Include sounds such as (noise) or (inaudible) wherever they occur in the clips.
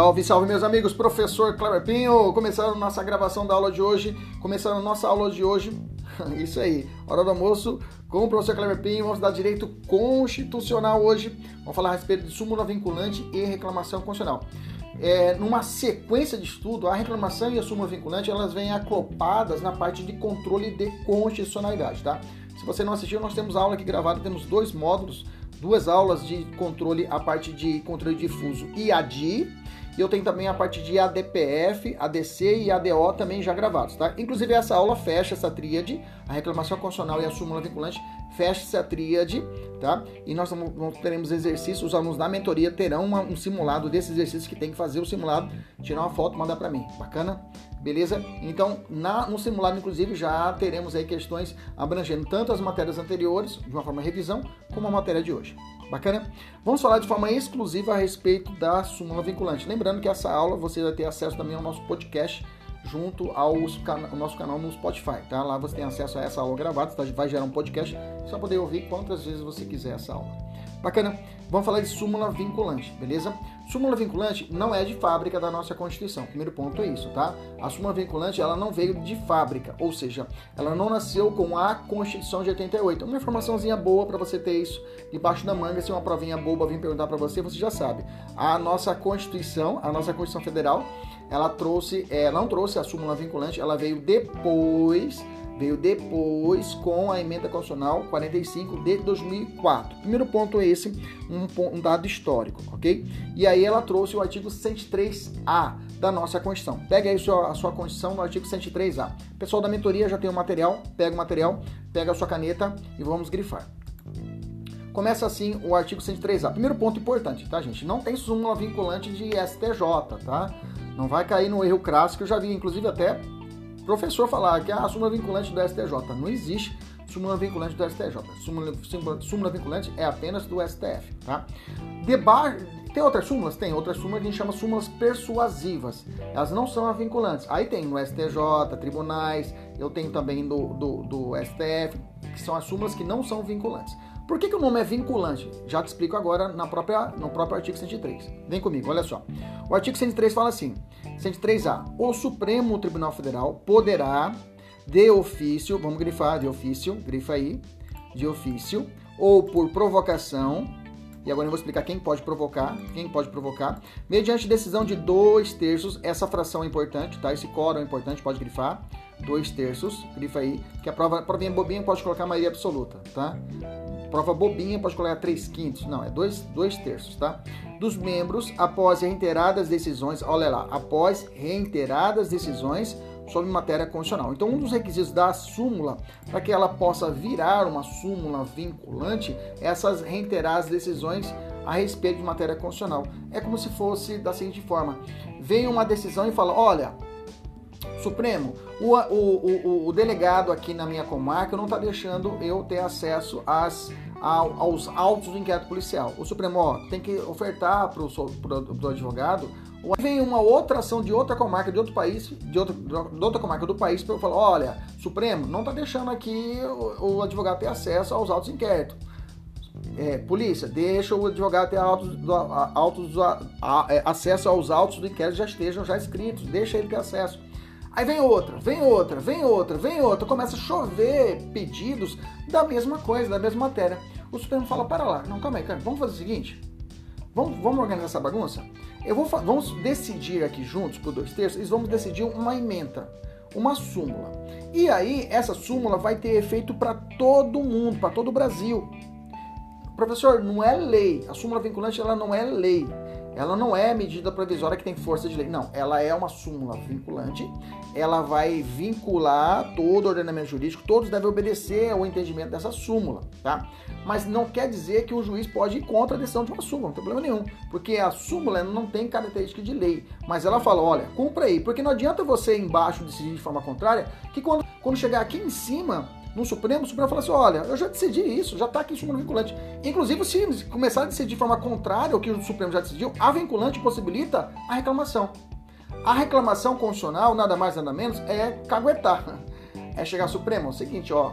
Salve, salve meus amigos, professor Cleber Pinho, começando nossa gravação da aula de hoje, começando nossa aula de hoje, (laughs) isso aí, hora do almoço com o professor Cleber Pinho, vamos dar direito constitucional hoje, vamos falar a respeito de súmula vinculante e reclamação constitucional. É, numa sequência de estudo, a reclamação e a súmula vinculante, elas vêm acopladas na parte de controle de constitucionalidade, tá? Se você não assistiu, nós temos aula aqui gravada, temos dois módulos, duas aulas de controle, a parte de controle difuso e ADI, e eu tenho também a parte de ADPF, ADC e ADO também já gravados, tá? Inclusive essa aula fecha essa tríade, a reclamação constitucional e a súmula vinculante, fecha essa tríade, tá? E nós teremos exercícios, os alunos da mentoria terão uma, um simulado desses exercícios que tem que fazer o simulado, tirar uma foto, mandar para mim. Bacana? Beleza? Então, na, no simulado, inclusive, já teremos aí questões abrangendo tanto as matérias anteriores, de uma forma revisão, como a matéria de hoje. Bacana? Vamos falar de forma exclusiva a respeito da súmula vinculante. Lembrando que essa aula você vai ter acesso também ao nosso podcast junto ao nosso canal no Spotify, tá? Lá você tem acesso a essa aula gravada, tá? vai gerar um podcast, vai poder ouvir quantas vezes você quiser essa aula. Bacana? Vamos falar de súmula vinculante, beleza? Súmula vinculante não é de fábrica da nossa Constituição. Primeiro ponto é isso, tá? A súmula vinculante, ela não veio de fábrica, ou seja, ela não nasceu com a Constituição de 88. Uma informaçãozinha boa para você ter isso debaixo da manga, se uma provinha boba vir perguntar para você, você já sabe. A nossa Constituição, a nossa Constituição Federal, ela trouxe, é, não trouxe a súmula vinculante, ela veio depois veio depois com a emenda constitucional 45 de 2004. Primeiro ponto é esse, um, um, dado histórico, ok? E aí ela trouxe o artigo 103A da nossa Constituição. Pega aí a sua, a sua Constituição no artigo 103A. Pessoal da mentoria já tem o material, pega o material, pega a sua caneta e vamos grifar. Começa assim o artigo 103A. Primeiro ponto importante, tá, gente? Não tem súmula vinculante de STJ, tá? Não vai cair no erro crasso que eu já vi, inclusive até professor falar que a súmula vinculante do STJ não existe súmula vinculante do STJ. Súmula, súmula, súmula vinculante é apenas do STF, tá? Debar tem outras súmulas? Tem outras súmulas que a gente chama súmulas persuasivas. Elas não são vinculantes. Aí tem no STJ, tribunais, eu tenho também do, do, do STF, que são as súmulas que não são vinculantes. Por que, que, o nome é vinculante? Já te explico agora na própria, no próprio artigo 103. Vem comigo, olha só. O artigo 103 fala assim: 103A. O Supremo Tribunal Federal poderá, de ofício, vamos grifar, de ofício, grifa aí, de ofício, ou por provocação, e agora eu vou explicar quem pode provocar, quem pode provocar, mediante decisão de dois terços, essa fração é importante, tá? Esse coro é importante, pode grifar, dois terços, grifa aí, que a prova, a provinha bobinha pode colocar maioria absoluta, tá? Prova bobinha pode colocar 3 quintos, não, é 2 dois, terços, tá? Dos membros, após reiteradas decisões, olha lá, após reiteradas decisões sobre matéria constitucional. Então, um dos requisitos da súmula, para que ela possa virar uma súmula vinculante, é essas reiteradas decisões a respeito de matéria constitucional. É como se fosse da seguinte forma: vem uma decisão e fala, olha, Supremo, o, o, o, o, delegado aqui na minha comarca não está deixando eu ter acesso às, aos autos do inquérito policial. O Supremo ó, tem que ofertar para o advogado. Vem uma outra ação de outra comarca, de outro país, de outra, de outra comarca do país, para eu falar: olha, Supremo, não está deixando aqui o, o, advogado ter acesso aos autos do inquérito. É, polícia, deixa o advogado ter autos, autos, a, a, é, acesso aos autos do inquérito já estejam já escritos, deixa ele ter acesso. Aí vem outra, vem outra, vem outra, vem outra, começa a chover pedidos da mesma coisa, da mesma matéria. O Supremo fala, para lá, não, calma aí, cara, vamos fazer o seguinte, vamos, vamos organizar essa bagunça? Eu vou, vamos decidir aqui juntos, por dois terços, e vamos decidir uma emenda, uma súmula. E aí, essa súmula vai ter efeito para todo mundo, para todo o Brasil. Professor, não é lei. A súmula vinculante ela não é lei. Ela não é medida provisória que tem força de lei. Não, ela é uma súmula vinculante. Ela vai vincular todo o ordenamento jurídico, todos devem obedecer ao entendimento dessa súmula, tá? Mas não quer dizer que o juiz pode ir contra a decisão de uma súmula, não tem problema nenhum, porque a súmula não tem característica de lei, mas ela fala, olha, cumpra aí, porque não adianta você embaixo decidir de forma contrária, que quando, quando chegar aqui em cima, no Supremo, o Supremo fala assim: olha, eu já decidi isso, já está aqui súmula vinculante. Inclusive, se começar a decidir de forma contrária ao que o Supremo já decidiu, a vinculante possibilita a reclamação. A reclamação constitucional, nada mais nada menos, é caguetar. É chegar ao Supremo, é o seguinte, ó,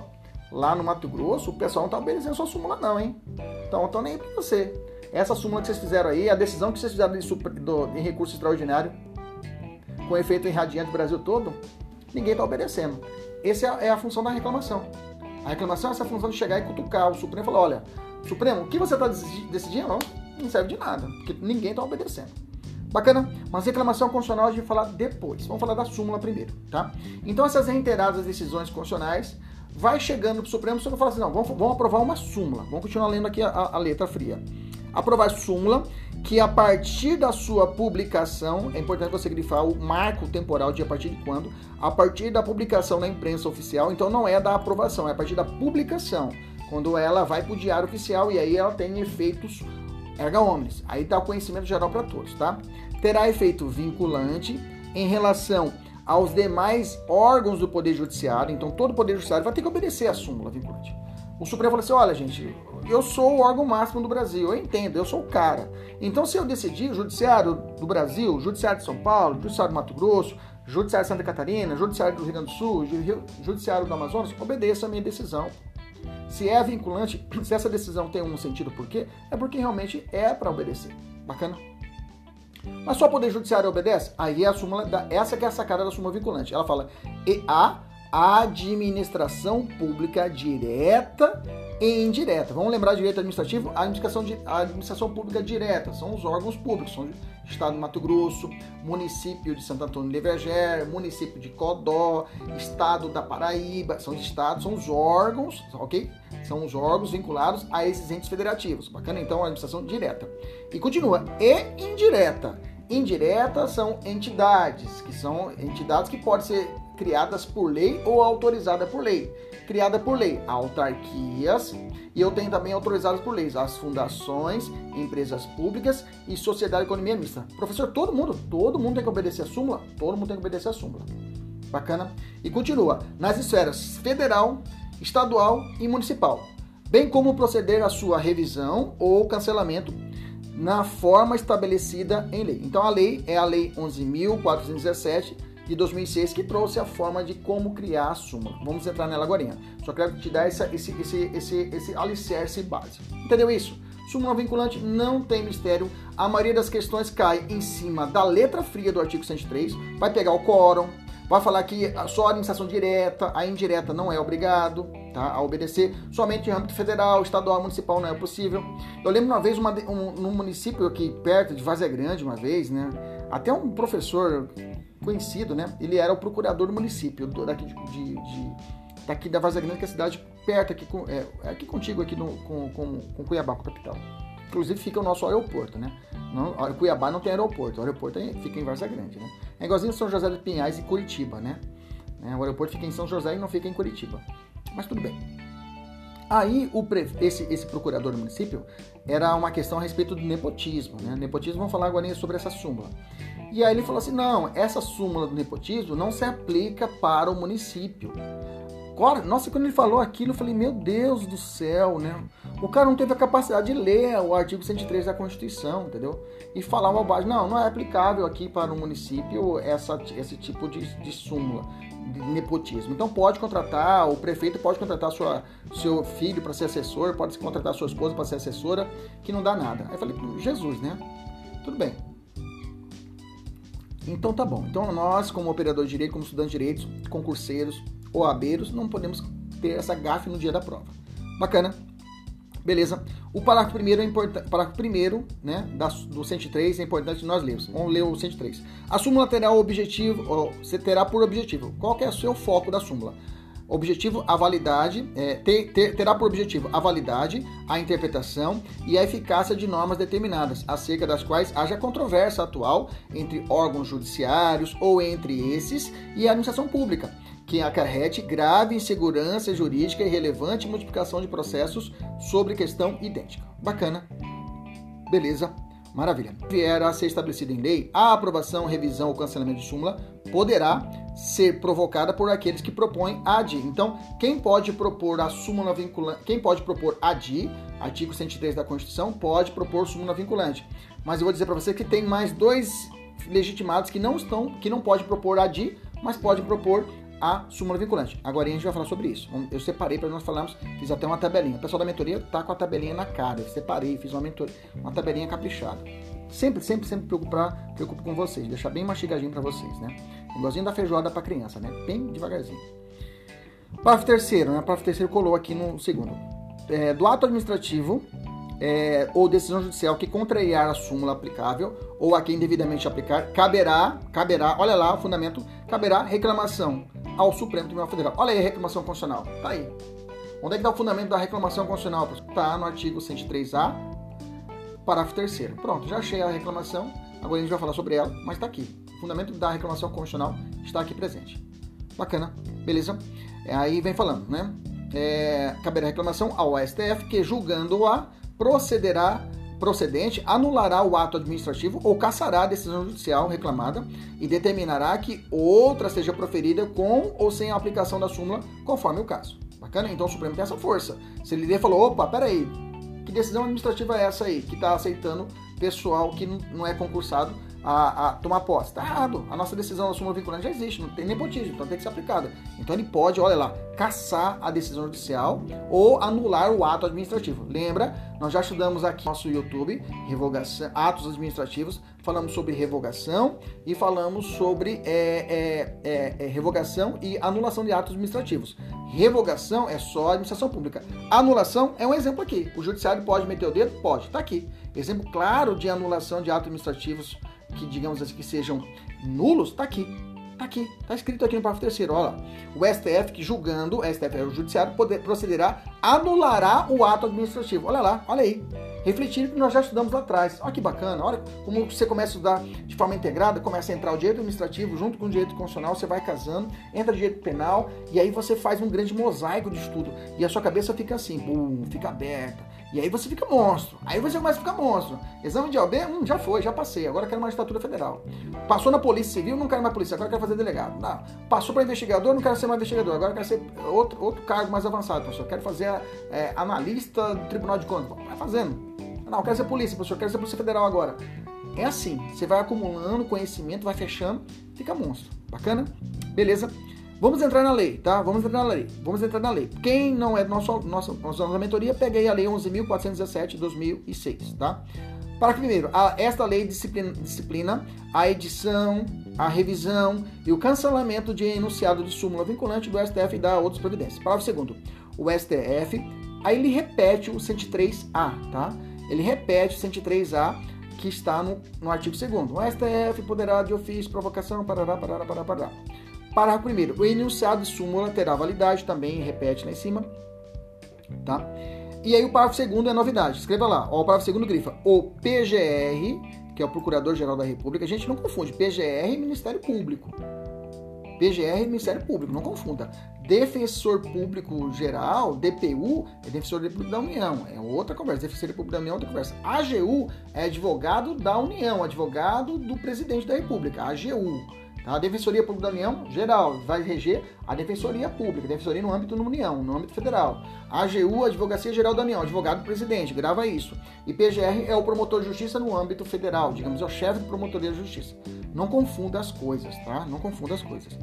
lá no Mato Grosso, o pessoal não está obedecendo sua súmula não, hein? Então, estão nem para você. Essa súmula que vocês fizeram aí, a decisão que vocês fizeram de, do, em recurso extraordinário, com efeito irradiante do Brasil todo, ninguém está obedecendo. Essa é, é a função da reclamação. A reclamação é essa função de chegar e cutucar o Supremo e falar: olha, Supremo, o que você está decidindo não, não serve de nada, porque ninguém está obedecendo. Bacana? Mas reclamação constitucional a gente vai falar depois. Vamos falar da súmula primeiro, tá? Então essas reiteradas decisões constitucionais vai chegando para o Supremo, você não fala assim, não, vamos, vamos aprovar uma súmula. Vamos continuar lendo aqui a, a letra fria. Aprovar súmula que a partir da sua publicação, é importante você grifar o marco temporal de a partir de quando, a partir da publicação na imprensa oficial, então não é da aprovação, é a partir da publicação, quando ela vai para o diário oficial e aí ela tem efeitos erga omnes, aí dá o conhecimento geral para todos, tá? Terá efeito vinculante em relação aos demais órgãos do Poder Judiciário, então todo o Poder Judiciário vai ter que obedecer a súmula vinculante. O Supremo falou assim: olha, gente, eu sou o órgão máximo do Brasil, eu entendo, eu sou o cara. Então, se eu decidir, o Judiciário do Brasil, o Judiciário de São Paulo, o Judiciário do Mato Grosso, o Judiciário de Santa Catarina, o Judiciário do Rio Grande do Sul, o Judiciário do Amazonas, obedeça a minha decisão. Se é vinculante, (clears throat) se essa decisão tem um sentido por quê, é porque realmente é para obedecer. Bacana? Mas só o Poder Judiciário obedece? Aí é a súmula, da, essa que é a sacada da súmula vinculante. Ela fala, e a administração pública direta e indireta. Vamos lembrar direito administrativo? A administração, de, a administração pública direta são os órgãos públicos, são o Estado do Mato Grosso, município de Santo Antônio de Verger, município de Codó, Estado da Paraíba, são os estados, são os órgãos, ok? São os órgãos vinculados a esses entes federativos. Bacana? Então, a administração direta. E continua, e indireta. Indireta são entidades, que são entidades que podem ser criadas por lei ou autorizadas por lei. Criada por lei, autarquias, e eu tenho também autorizadas por leis, as fundações, empresas públicas e sociedade de economia mista. Professor, todo mundo, todo mundo tem que obedecer a súmula? Todo mundo tem que obedecer a súmula. Bacana? E continua, nas esferas federal, estadual e municipal, bem como proceder à sua revisão ou cancelamento na forma estabelecida em lei. Então a lei é a lei 11.417 de 2006 que trouxe a forma de como criar a súmula. Vamos entrar nela agora. Só quero te dar essa, esse, esse, esse, esse alicerce básico. Entendeu isso? Súmula vinculante não tem mistério. A maioria das questões cai em cima da letra fria do artigo 103. Vai pegar o quórum, vai falar que só a administração direta, a indireta não é obrigado tá, a obedecer, somente em âmbito federal, estadual, municipal não é possível. Eu lembro uma vez uma, um, num município aqui perto de Vazia Grande, uma vez, né? Até um professor conhecido, né? Ele era o procurador do município, daqui, de, de, de daqui da Vaza Grande, que é a cidade perto, aqui, com, é, é, aqui contigo, aqui no, com, com, com Cuiabá, com a capital. Inclusive fica o nosso aeroporto, né? Não, Cuiabá não tem aeroporto, o aeroporto é, fica em Varza Grande, né? É igualzinho São José de Pinhais e Curitiba, né? É, o aeroporto fica em São José e não fica em Curitiba. Mas tudo bem. Aí o esse, esse procurador do município era uma questão a respeito do nepotismo, né? Nepotismo, vamos falar agora sobre essa súmula. E aí ele falou assim: não, essa súmula do nepotismo não se aplica para o município. Nossa, quando ele falou aquilo, eu falei: meu Deus do céu, né? O cara não teve a capacidade de ler o artigo 103 da Constituição, entendeu? E falar uma bobagem. Não, não é aplicável aqui para o município essa, esse tipo de, de súmula de nepotismo. Então pode contratar, o prefeito pode contratar sua, seu filho para ser assessor, pode contratar sua esposa para ser assessora, que não dá nada. Aí eu falei, Jesus, né? Tudo bem. Então tá bom. Então nós, como operador de direito, como estudante de direitos, concurseiros, OABeiros, não podemos ter essa gafe no dia da prova. Bacana? Beleza? O parágrafo primeiro é importante. Parágrafo primeiro, né, do 103 é importante nós lermos. Vamos ler o 103. A súmula terá o objetivo, você terá por objetivo. Qual que é o seu foco da súmula? Objetivo, a validade, é, ter, ter, terá por objetivo a validade, a interpretação e a eficácia de normas determinadas, acerca das quais haja controvérsia atual entre órgãos judiciários ou entre esses e a administração pública que acarrete grave insegurança jurídica e relevante multiplicação de processos sobre questão idêntica. Bacana. Beleza. Maravilha. Vier a ser estabelecida em lei, a aprovação, revisão ou cancelamento de súmula poderá ser provocada por aqueles que propõem ADI. Então, quem pode propor a súmula vinculante, quem pode propor ADI, artigo 103 da Constituição, pode propor súmula vinculante. Mas eu vou dizer para você que tem mais dois legitimados que não estão, que não pode propor ADI, mas pode propor a súmula vinculante. Agora a gente vai falar sobre isso. Eu separei para nós falarmos, fiz até uma tabelinha. O pessoal da mentoria tá com a tabelinha na cara. Eu separei, fiz uma, mentoria, uma tabelinha caprichada. Sempre, sempre, sempre preocupar, preocupo com vocês, deixar bem mastigadinho para vocês, né? Igualzinho da feijoada para criança, né? Bem devagarzinho. Parágrafo terceiro, né? Parágrafo terceiro colou aqui no segundo. É, do ato administrativo é, ou decisão judicial que contrariar a súmula aplicável ou a quem devidamente aplicar, caberá, caberá, olha lá o fundamento, caberá reclamação ao Supremo Tribunal Federal. Olha aí a reclamação constitucional. Tá aí. Onde é que está o fundamento da reclamação constitucional? Está no artigo 103A, parágrafo 3 Pronto, já achei a reclamação. Agora a gente vai falar sobre ela, mas está aqui. O fundamento da reclamação constitucional está aqui presente. Bacana, beleza? É, aí vem falando, né? É, caberá reclamação ao STF que, julgando-a, procederá procedente anulará o ato administrativo ou cassará a decisão judicial reclamada e determinará que outra seja proferida com ou sem a aplicação da súmula, conforme o caso. Bacana? Então o Supremo tem essa força. Se ele falou, opa, peraí, que decisão administrativa é essa aí que está aceitando pessoal que não é concursado a, a tomar posse. Está errado. A nossa decisão da súmula vinculante já existe, não tem nepotismo, então tem que ser aplicada. Então ele pode, olha lá, caçar a decisão judicial ou anular o ato administrativo. Lembra? Nós já estudamos aqui no nosso YouTube revogação, atos administrativos, falamos sobre revogação e falamos sobre é, é, é, é revogação e anulação de atos administrativos. Revogação é só administração pública. Anulação é um exemplo aqui. O judiciário pode meter o dedo? Pode. Está aqui. Exemplo claro de anulação de atos administrativos que, digamos assim, que sejam nulos, está aqui. Está aqui, está escrito aqui no parágrafo terceiro, olha lá. O STF, que julgando, o STF é o judiciário, poder, procederá, anulará o ato administrativo. Olha lá, olha aí. Refletindo que nós já estudamos lá atrás. Olha que bacana, olha como você começa a estudar de forma integrada, começa a entrar o direito administrativo junto com o direito constitucional, você vai casando, entra direito penal, e aí você faz um grande mosaico de estudo. E a sua cabeça fica assim, boom, fica aberta e aí você fica monstro. Aí você começa a ficar monstro. Exame de OB, hum, já foi, já passei. Agora quero magistratura federal. Passou na polícia civil, não quero mais polícia. Agora quero fazer delegado. Não. Passou para investigador, não quero ser mais investigador. Agora quero ser outro, outro cargo mais avançado, professor. Quero fazer é, analista do Tribunal de Contas. Vai fazendo. Não, quero ser polícia, professor. Quero ser polícia federal agora. É assim. Você vai acumulando conhecimento, vai fechando, fica monstro. Bacana? Beleza? Vamos entrar na lei, tá? Vamos entrar na lei. Vamos entrar na lei. Quem não é nosso, nossa, nossa mentoria, peguei a lei 11.417 de 2006, tá? Para primeiro, a, esta lei disciplina, disciplina a edição, a revisão e o cancelamento de enunciado de súmula vinculante do STF e da outras providências. Parágrafo segundo, o STF, aí ele repete o 103A, tá? Ele repete o 103A que está no, no artigo 2 O STF poderá de ofício, provocação, parará, parará, parará, parará. Parágrafo 1 O enunciado de súmula terá validade, também repete lá em cima. Tá? E aí o parágrafo 2 é novidade. Escreva lá. Ó, o parágrafo 2 grifa. O PGR, que é o Procurador-Geral da República, a gente não confunde. PGR e Ministério Público. PGR e Ministério Público, não confunda. Defensor Público Geral, DPU, é Defensor Público da União, é outra conversa. Defensor Público da União é outra conversa. AGU é advogado da União, advogado do presidente da República, AGU. A Defensoria Pública da União, geral, vai reger a Defensoria Pública, Defensoria no âmbito da União, no âmbito federal. A AGU, Advocacia Geral da União, advogado do presidente, grava isso. E PGR é o promotor de justiça no âmbito federal, digamos, é o chefe de promotoria de justiça. Não confunda as coisas, tá? Não confunda as coisas.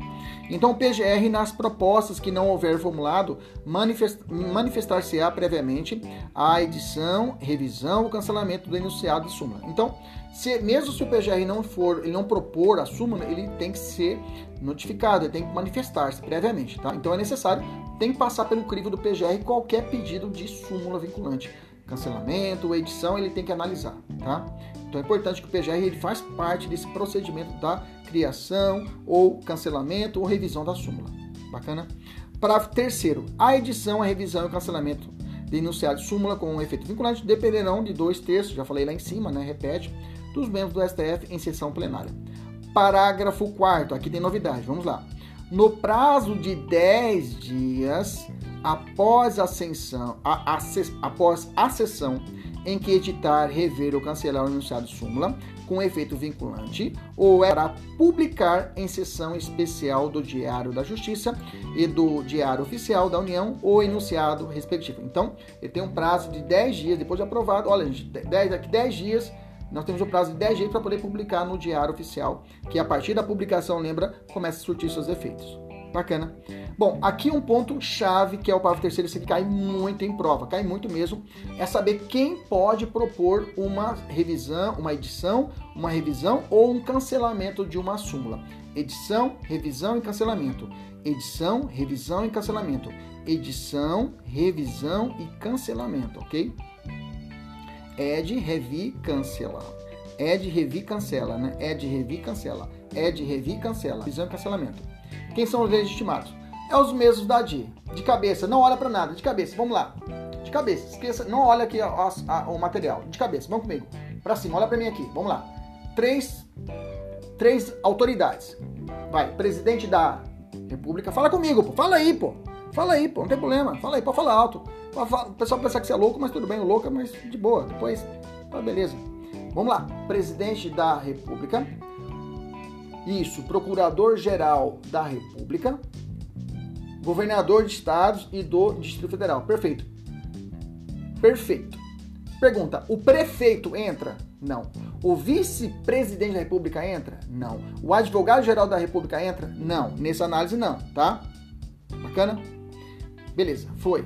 Então, o PGR, nas propostas que não houver formulado, manifest, manifestar-se-á previamente a edição, revisão ou cancelamento do enunciado de súmula. Então, se, mesmo se o PGR não for, ele não propor a súmula, ele tem que ser notificado, ele tem que manifestar-se previamente, tá? Então é necessário, tem que passar pelo crivo do PGR qualquer pedido de súmula vinculante. cancelamento, edição, ele tem que analisar, tá? Então é importante que o PGR ele faz parte desse procedimento da criação ou cancelamento ou revisão da súmula. Bacana? Parágrafo terceiro. A edição, a revisão e o cancelamento de enunciado de súmula com um efeito vinculante dependerão de dois terços, já falei lá em cima, né? Repete, dos membros do STF em sessão plenária. Parágrafo 4 aqui tem novidade, vamos lá. No prazo de 10 dias após a, a, a, após a sessão em que editar, rever ou cancelar o enunciado súmula com efeito vinculante ou é para publicar em sessão especial do Diário da Justiça e do Diário Oficial da União o enunciado respectivo. Então, ele tem um prazo de 10 dias depois de aprovado. Olha, gente, 10, daqui 10 dias nós temos o prazo de 10 dias para poder publicar no Diário Oficial, que a partir da publicação, lembra, começa a surtir seus efeitos. Bacana. Bom, aqui um ponto chave que é o parágrafo terceiro, esse aqui cai muito em prova, cai muito mesmo, é saber quem pode propor uma revisão, uma edição, uma revisão ou um cancelamento de uma súmula. Edição, revisão e cancelamento. Edição, revisão e cancelamento. Edição, revisão e cancelamento, ok? Ed, revi, cancela. Ed, revi, cancela, né? Ed, revi, cancela. Ed, revi, cancela. Revisão e cancelamento. Quem são os legitimados? É os mesmos da DI. De cabeça, não olha para nada. De cabeça, vamos lá. De cabeça, esqueça, não olha aqui a, a, o material. De cabeça, vamos comigo. Para cima, olha para mim aqui. Vamos lá. Três, três autoridades. Vai, presidente da República. Fala comigo, pô. Fala aí, pô. Fala aí, pô. Não tem problema. Fala aí, pode falar alto. O pessoal pensa que você é louco, mas tudo bem, louco, mas de boa. Depois, tá beleza. Vamos lá. Presidente da República isso, Procurador-Geral da República, Governador de Estados e do Distrito Federal. Perfeito. Perfeito. Pergunta: o prefeito entra? Não. O vice-presidente da República entra? Não. O advogado-geral da República entra? Não. Nessa análise, não, tá? Bacana? Beleza, foi.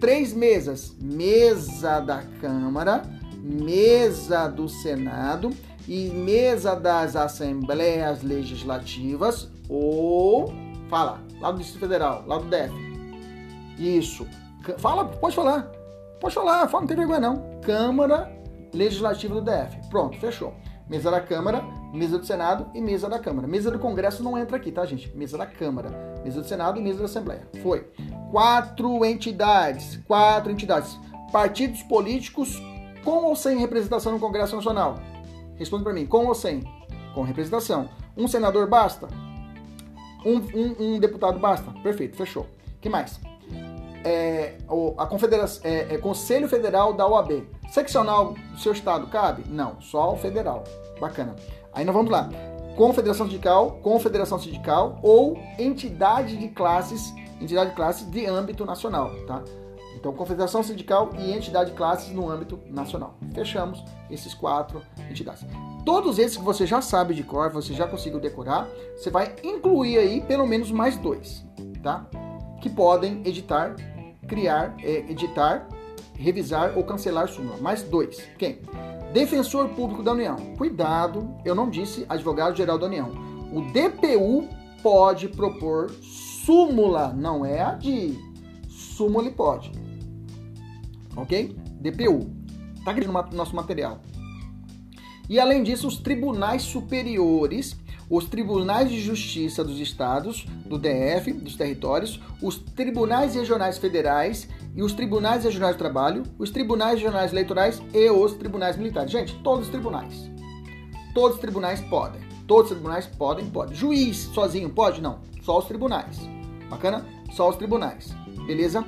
Três mesas: mesa da Câmara, mesa do Senado e mesa das assembleias legislativas ou fala, lá do Distrito Federal, lá do DF. Isso. Fala, pode falar. Pode falar, fala, não tem vergonha não. Câmara Legislativa do DF. Pronto, fechou. Mesa da Câmara, mesa do Senado e mesa da Câmara. Mesa do Congresso não entra aqui, tá, gente? Mesa da Câmara, mesa do Senado e mesa da Assembleia. Foi. Quatro entidades, quatro entidades. Partidos políticos com ou sem representação no Congresso Nacional? Responde para mim, com ou sem? Com representação. Um senador basta? Um, um, um deputado basta? Perfeito, fechou. que mais? É, a confederação, é, é, Conselho Federal da OAB. Seccional do seu estado cabe? Não, só o federal. Bacana. Aí nós vamos lá. Confederação sindical, confederação sindical ou entidade de classes, entidade de classes de âmbito nacional, tá? Então, confederação sindical e entidade de classes no âmbito nacional. Fechamos esses quatro entidades. Todos esses que você já sabe de cor, você já conseguiu decorar, você vai incluir aí pelo menos mais dois, tá? Que podem editar, criar, é, editar, revisar ou cancelar súmula. Mais dois. Quem? Defensor Público da União. Cuidado, eu não disse advogado-geral da União. O DPU pode propor súmula, não é a de súmula ele pode ok? DPU. Está aqui no nosso material. E além disso, os tribunais superiores, os tribunais de justiça dos estados, do DF, dos territórios, os tribunais regionais federais e os tribunais regionais do trabalho, os tribunais regionais eleitorais e os tribunais militares. Gente, todos os tribunais. Todos os tribunais podem. Todos os tribunais podem, pode. Juiz sozinho pode? Não. Só os tribunais. Bacana? Só os tribunais. Beleza?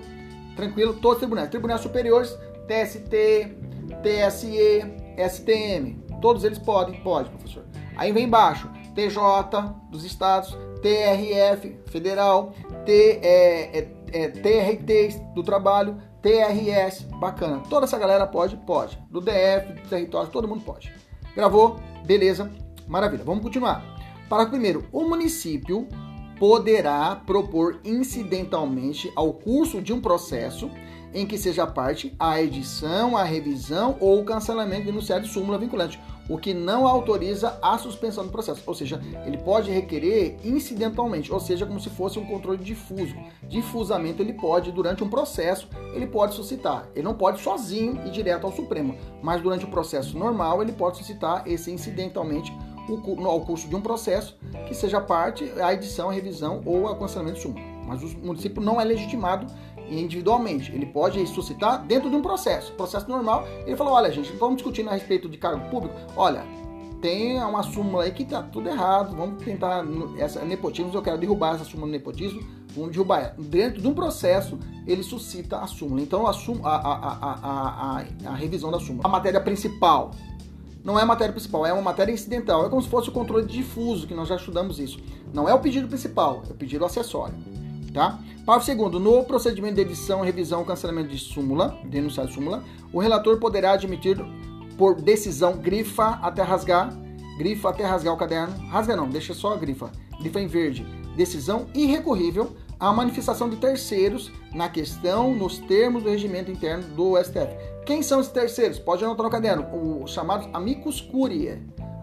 Tranquilo? Todos os tribunais. Tribunais superiores, TST, TSE, STM. Todos eles podem? Pode, professor. Aí vem embaixo, TJ dos estados, TRF federal, T, é, é, é, TRT do trabalho, TRS, bacana. Toda essa galera pode? Pode. Do DF, do território, todo mundo pode. Gravou? Beleza, maravilha. Vamos continuar. Para primeiro, o município poderá propor incidentalmente ao curso de um processo em que seja parte a edição, a revisão ou o cancelamento do enunciado de súmula vinculante. O que não autoriza a suspensão do processo. Ou seja, ele pode requerer incidentalmente, ou seja, como se fosse um controle difuso. Difusamente ele pode, durante um processo, ele pode suscitar. Ele não pode sozinho ir direto ao Supremo, mas durante o processo normal ele pode suscitar esse incidentalmente ao curso de um processo que seja parte a edição, a revisão ou o aconselhamento de súmula. Mas o município não é legitimado individualmente. Ele pode suscitar dentro de um processo. Processo normal, ele falou: olha, gente, estamos discutindo a respeito de cargo público. Olha, tem uma súmula aí que tá tudo errado. Vamos tentar. Essa nepotismo, eu quero derrubar essa súmula do nepotismo. Vamos derrubar. Dentro de um processo, ele suscita a súmula. Então, a, a, a, a, a revisão da súmula. A matéria principal não é a matéria principal, é uma matéria incidental. É como se fosse o controle difuso, que nós já estudamos isso. Não é o pedido principal, é o pedido acessório. Tá? Parágrafo segundo, no procedimento de edição, revisão, cancelamento de súmula, denunciar de súmula, o relator poderá admitir por decisão grifa até rasgar, grifa até rasgar o caderno, rasga não, deixa só a grifa, grifa em verde, decisão irrecorrível a manifestação de terceiros na questão, nos termos do regimento interno do STF. Quem são esses terceiros? Pode anotar no caderno, os chamados amicus curiae.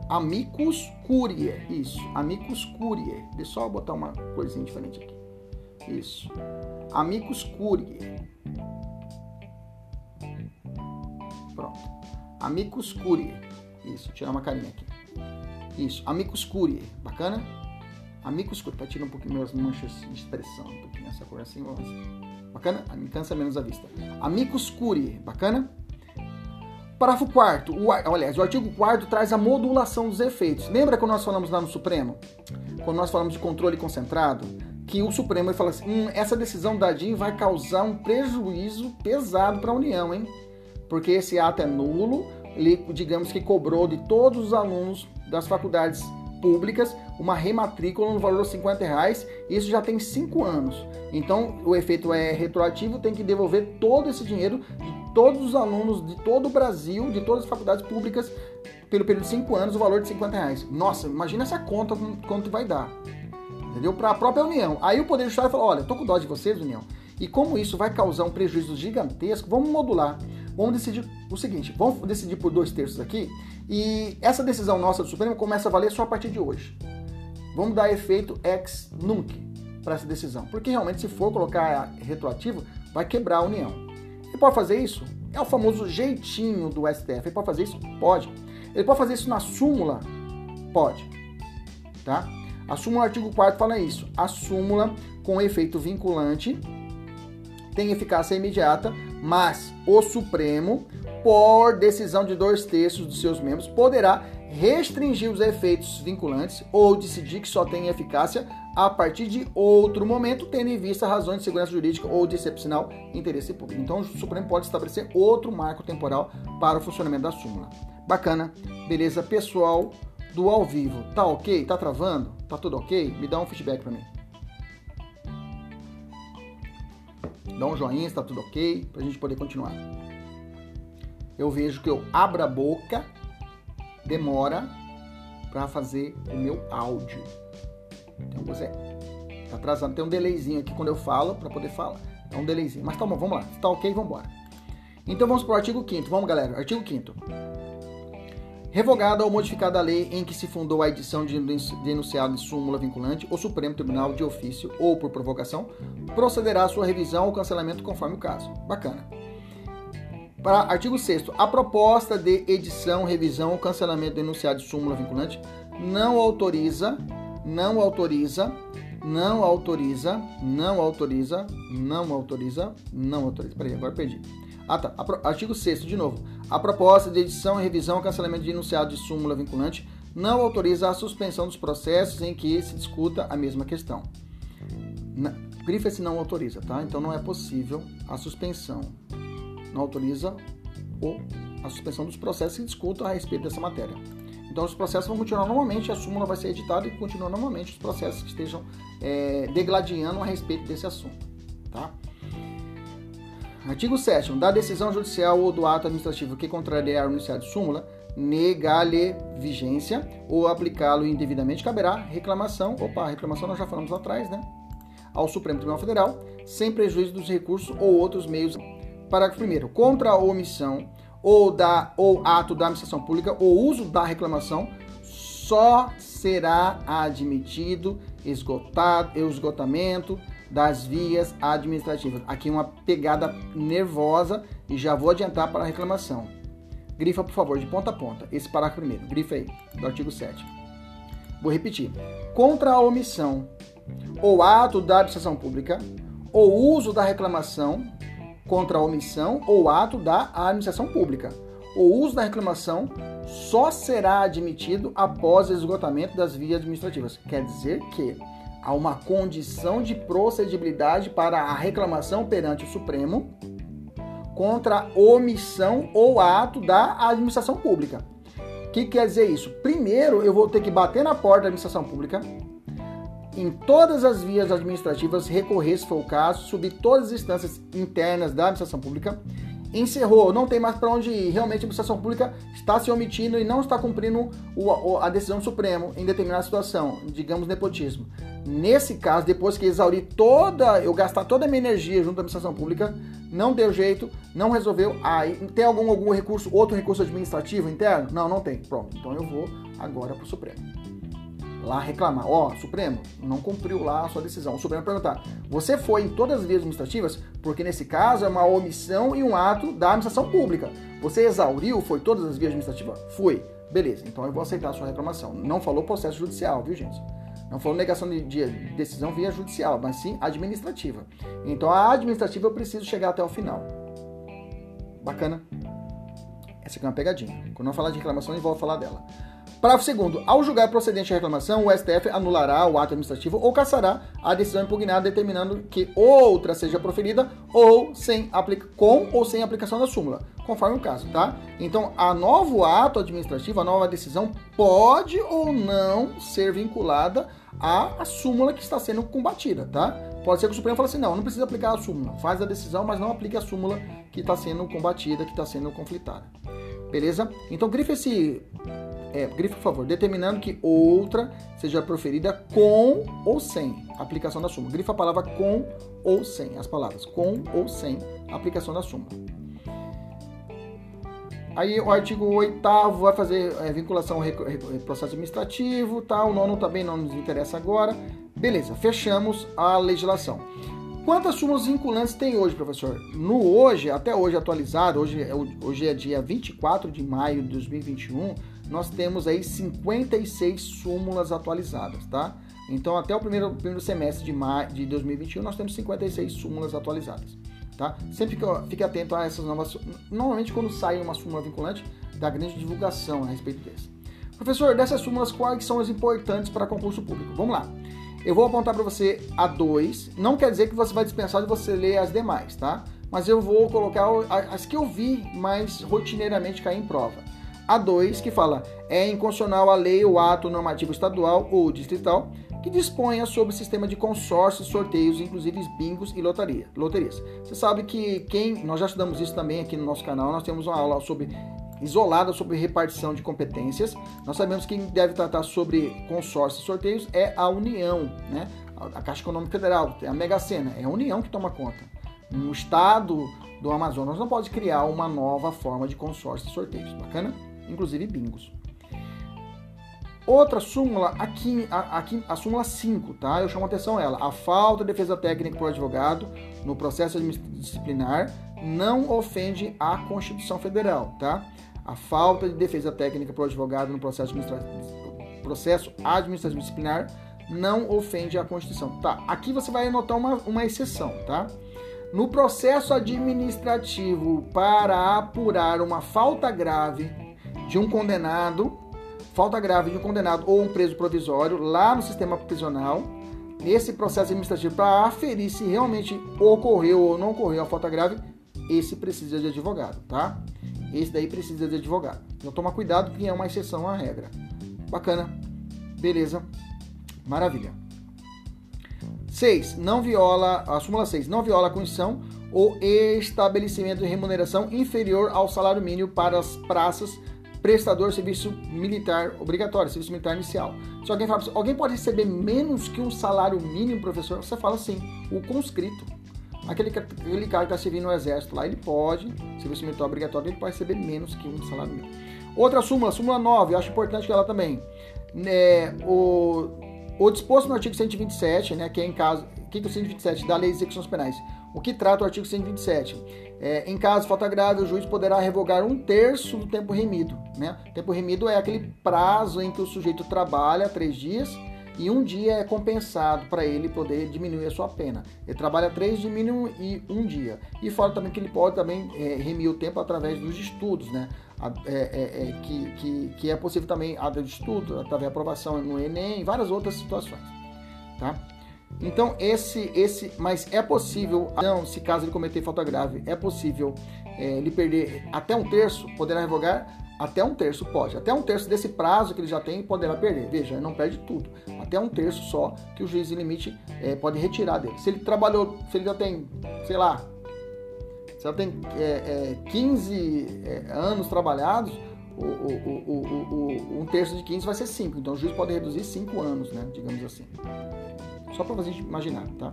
Amicus curiae, isso, amicus curiae. Deixa eu só botar uma coisinha diferente aqui. Isso. Amicus Curiae. Pronto. Amicus Curiae. Isso, tirar uma carinha aqui. Isso, Amicus Curiae. Bacana? Amicus Curiae. Para tirar um pouquinho minhas manchas de expressão. Um pouquinho essa cor assim. Bacana? Me cansa menos a vista. Amicus Curiae. Bacana? Parágrafo 4 o, aliás, o artigo 4 traz a modulação dos efeitos. Lembra quando nós falamos lá no Supremo? Quando nós falamos de controle concentrado? Que o Supremo fala assim: hum, essa decisão da DIN vai causar um prejuízo pesado para a União, hein? Porque esse ato é nulo, ele, digamos que cobrou de todos os alunos das faculdades públicas uma rematrícula no valor de 50 reais, isso já tem cinco anos. Então o efeito é retroativo, tem que devolver todo esse dinheiro de todos os alunos de todo o Brasil, de todas as faculdades públicas, pelo período de cinco anos, o valor de 50 reais. Nossa, imagina essa conta quanto vai dar entendeu? Para a própria União. Aí o Poder Judiciário falou: olha, tô com dó de vocês, União. E como isso vai causar um prejuízo gigantesco, vamos modular. Vamos decidir o seguinte: vamos decidir por dois terços aqui. E essa decisão nossa do Supremo começa a valer só a partir de hoje. Vamos dar efeito ex nunc para essa decisão. Porque realmente, se for colocar retroativo, vai quebrar a União. Ele pode fazer isso? É o famoso jeitinho do STF. Ele pode fazer isso? Pode. Ele pode fazer isso na súmula? Pode. Tá? A súmula artigo 4 fala isso. A súmula com efeito vinculante tem eficácia imediata, mas o Supremo, por decisão de dois terços dos seus membros, poderá restringir os efeitos vinculantes ou decidir que só tem eficácia a partir de outro momento, tendo em vista razões de segurança jurídica ou de excepcional interesse público. Então, o Supremo pode estabelecer outro marco temporal para o funcionamento da súmula. Bacana, beleza, pessoal do ao vivo. Tá ok? Tá travando? Tá tudo ok? Me dá um feedback para mim. Dá um joinha se tá tudo ok, pra gente poder continuar. Eu vejo que eu abro a boca, demora para fazer o meu áudio. Então você tá atrasando, tem um delayzinho aqui quando eu falo para poder falar. É um delayzinho. Mas tá bom, vamos lá. Se tá ok, vamos embora. Então vamos pro artigo 5 Vamos, galera. Artigo 5 Revogada ou modificada a lei em que se fundou a edição de enunciado de súmula vinculante, o Supremo Tribunal de ofício ou por provocação procederá à sua revisão ou cancelamento conforme o caso. Bacana. Para artigo 6 a proposta de edição, revisão ou cancelamento do enunciado de súmula vinculante não autoriza, não autoriza, não autoriza, não autoriza, não autoriza, não autoriza. Peraí, agora perdi ah, tá. Artigo 6 de novo. A proposta de edição, revisão ou cancelamento de enunciado de súmula vinculante não autoriza a suspensão dos processos em que se discuta a mesma questão. Grifa-se não autoriza, tá? Então não é possível a suspensão. Não autoriza ou a suspensão dos processos que discutam a respeito dessa matéria. Então os processos vão continuar normalmente, a súmula vai ser editada e continua normalmente os processos que estejam é, degladiando a respeito desse assunto? Artigo 7 da decisão judicial ou do ato administrativo que contrariar o enunciado de súmula, negar-lhe vigência ou aplicá-lo indevidamente, caberá reclamação. Opa, reclamação nós já falamos lá atrás, né? Ao Supremo Tribunal Federal, sem prejuízo dos recursos ou outros meios. Parágrafo 1. Contra a omissão ou, da, ou ato da administração pública, o uso da reclamação só será admitido esgotado, esgotamento das vias administrativas. Aqui uma pegada nervosa e já vou adiantar para a reclamação. Grifa, por favor, de ponta a ponta. Esse parágrafo primeiro. Grifa aí, do artigo 7. Vou repetir. Contra a omissão ou ato da administração pública, ou uso da reclamação contra a omissão ou ato da administração pública. O uso da reclamação só será admitido após esgotamento das vias administrativas. Quer dizer que há uma condição de procedibilidade para a reclamação perante o Supremo contra omissão ou ato da administração pública. O que quer dizer isso? Primeiro, eu vou ter que bater na porta da administração pública, em todas as vias administrativas, recorrer, se for o caso, subir todas as instâncias internas da administração pública. Encerrou, não tem mais para onde ir. Realmente a administração pública está se omitindo e não está cumprindo o, a decisão do Supremo em determinada situação, digamos nepotismo. Nesse caso, depois que exaurir toda, eu gastar toda a minha energia junto à administração pública, não deu jeito, não resolveu. Aí, tem algum, algum recurso, outro recurso administrativo interno? Não, não tem. Pronto, então eu vou agora para o Supremo lá reclamar, ó, oh, Supremo, não cumpriu lá a sua decisão. O Supremo perguntar, você foi em todas as vias administrativas? Porque nesse caso é uma omissão e um ato da administração pública. Você exauriu, foi todas as vias administrativas? Foi. Beleza, então eu vou aceitar a sua reclamação. Não falou processo judicial, viu, gente? Não falou negação de, de decisão via judicial, mas sim administrativa. Então a administrativa eu preciso chegar até o final. Bacana? Essa aqui é uma pegadinha. Quando eu falar de reclamação, eu vou falar dela. Parágrafo segundo. Ao julgar procedente a reclamação, o STF anulará o ato administrativo ou cassará a decisão impugnada, determinando que outra seja proferida ou sem com ou sem aplicação da súmula, conforme o caso, tá? Então, a novo ato administrativo, a nova decisão pode ou não ser vinculada à, súmula que está sendo combatida, tá? Pode ser que o Supremo fale assim, não, não precisa aplicar a súmula. Faz a decisão, mas não aplique a súmula que está sendo combatida, que está sendo conflitada. Beleza? Então, grife esse é, grife por favor, determinando que outra seja proferida com ou sem aplicação da súmula. Grifa a palavra com ou sem, as palavras com ou sem aplicação da súmula. Aí o artigo 8 vai fazer é, vinculação ao processo administrativo, tá? o nono também não nos interessa agora. Beleza, fechamos a legislação. Quantas súmulas vinculantes tem hoje, professor? No hoje, até hoje atualizado, hoje, é hoje é dia 24 de maio de 2021, nós temos aí 56 súmulas atualizadas, tá? Então, até o primeiro, primeiro semestre de, maio, de 2021, nós temos 56 súmulas atualizadas, tá? Sempre fique, fique atento a essas novas... Normalmente, quando sai uma súmula vinculante, dá grande divulgação a respeito dessa. Professor, dessas súmulas, quais são as importantes para concurso público? Vamos lá. Eu vou apontar para você a dois. Não quer dizer que você vai dispensar de você ler as demais, tá? Mas eu vou colocar as que eu vi mais rotineiramente cair em prova a 2, que fala é inconstitucional a lei ou ato normativo estadual ou distrital que disponha sobre o sistema de consórcios, sorteios, inclusive bingos e lotaria, loterias. Você sabe que quem nós já estudamos isso também aqui no nosso canal, nós temos uma aula sobre isolada sobre repartição de competências. Nós sabemos que quem deve tratar sobre consórcios e sorteios é a União, né? A Caixa Econômica Federal, é a Mega Sena, é a União que toma conta. No estado do Amazonas não pode criar uma nova forma de consórcio e sorteios. Bacana? Inclusive bingos. Outra súmula, aqui, aqui a súmula 5, tá? Eu chamo a atenção ela. A falta de defesa técnica por advogado no processo disciplinar não ofende a Constituição Federal, tá? A falta de defesa técnica por advogado no processo, administrativo, processo administrativo disciplinar não ofende a Constituição. Tá, aqui você vai anotar uma, uma exceção, tá? No processo administrativo para apurar uma falta grave de um condenado, falta grave de um condenado ou um preso provisório lá no sistema prisional, nesse processo administrativo para aferir se realmente ocorreu ou não ocorreu a falta grave, esse precisa de advogado, tá? Esse daí precisa de advogado. Então toma cuidado que é uma exceção à regra. Bacana. Beleza. Maravilha. 6. Não viola, a súmula 6, não viola a Constituição ou estabelecimento de remuneração inferior ao salário mínimo para as praças prestador de serviço militar obrigatório, serviço militar inicial. Se alguém fala, alguém pode receber menos que um salário mínimo, professor? Você fala assim, o conscrito. aquele, aquele cara que está servindo no exército lá, ele pode, serviço militar obrigatório, ele pode receber menos que um salário mínimo. Outra súmula, súmula 9, eu acho importante que ela também. Né, o, o disposto no artigo 127, né, que é em caso. O que é o 127 da Lei de Execuções Penais? O que trata o artigo 127? É, em caso de falta grave, o juiz poderá revogar um terço do tempo remido. Né? Tempo remido é aquele prazo em que o sujeito trabalha três dias e um dia é compensado para ele poder diminuir a sua pena. Ele trabalha três mínimo e um dia. E fora também que ele pode também é, remir o tempo através dos estudos, né? É, é, é, que, que, que, é possível também a de estudo, através da aprovação no Enem, várias outras situações, tá? Então esse, esse, mas é possível, não, se caso ele cometer falta grave, é possível é, ele perder até um terço, poderá revogar até um terço pode. Até um terço desse prazo que ele já tem poderá perder. Veja, ele não perde tudo. Até um terço só que o juiz de limite é, pode retirar dele. Se ele trabalhou, se ele já tem, sei lá, se ela tem é, é, 15 é, anos trabalhados, o, o, o, um terço de 15 vai ser 5. Então o juiz pode reduzir 5 anos, né? Digamos assim. Só para você imaginar, tá?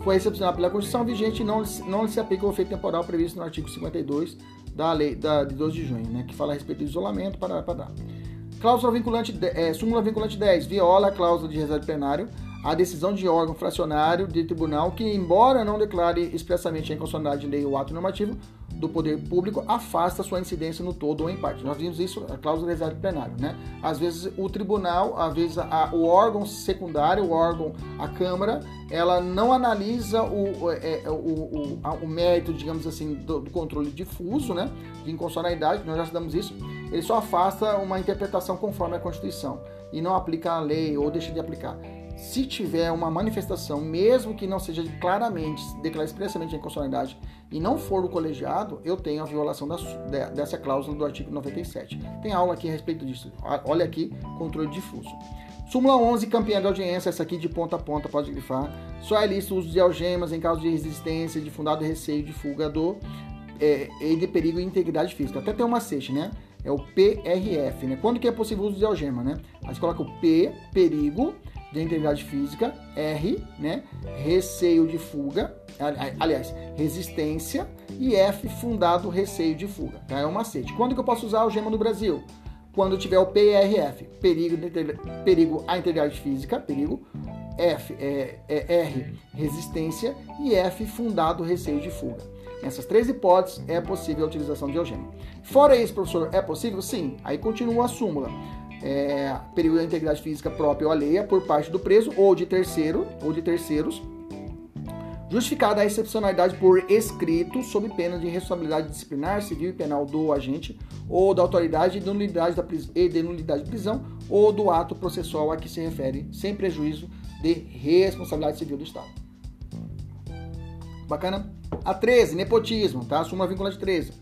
Foi excepcional pela Constituição vigente não, não se aplica o efeito temporal previsto no artigo 52 da lei da, de 12 de junho, né? Que fala a respeito do isolamento para, para dar. Cláusula vinculante, é, súmula vinculante 10, viola a cláusula de reserva plenário a decisão de órgão fracionário de tribunal que, embora não declare expressamente a inconstitucionalidade de lei ou ato normativo do poder público, afasta sua incidência no todo ou em parte. Nós vimos isso, a cláusula de plenário, né? Às vezes o tribunal, às vezes a, o órgão secundário, o órgão, a Câmara, ela não analisa o, é, o, o, o, mérito, digamos assim, do, do, controle difuso, né? De inconstitucionalidade, nós já estudamos isso. Ele só afasta uma interpretação conforme a Constituição e não aplica a lei ou deixa de aplicar se tiver uma manifestação, mesmo que não seja claramente, declarada expressamente a inconstitucionalidade, e não for o colegiado, eu tenho a violação da, dessa cláusula do artigo 97. Tem aula aqui a respeito disso. Olha aqui, controle difuso. Súmula 11, campeã de audiência, essa aqui de ponta a ponta, pode grifar. Só é lícito o uso de algemas em caso de resistência, de fundado receio de fuga do é, e de perigo e integridade física. Até tem uma macete, né? É o PRF, né? Quando que é possível o uso de algema, né? Aí você coloca o P, perigo, de integridade física, R, né? Receio de fuga, aliás, resistência, e F, fundado receio de fuga. Tá? É um macete. Quando que eu posso usar a algema no Brasil? Quando tiver o PRF, perigo, perigo à integridade física, perigo, F, é, é R, resistência, e F, fundado receio de fuga. Nessas três hipóteses é possível a utilização de algema. Fora isso, professor, é possível? Sim. Aí continua a súmula é, perigo da integridade física própria ou alheia por parte do preso ou de terceiro ou de terceiros, justificada a excepcionalidade por escrito sob pena de responsabilidade disciplinar, civil e penal do agente ou da autoridade de nulidade da e de nulidade de prisão ou do ato processual a que se refere, sem prejuízo de responsabilidade civil do Estado. Bacana? A 13, nepotismo, tá? Súmula vinculante 13.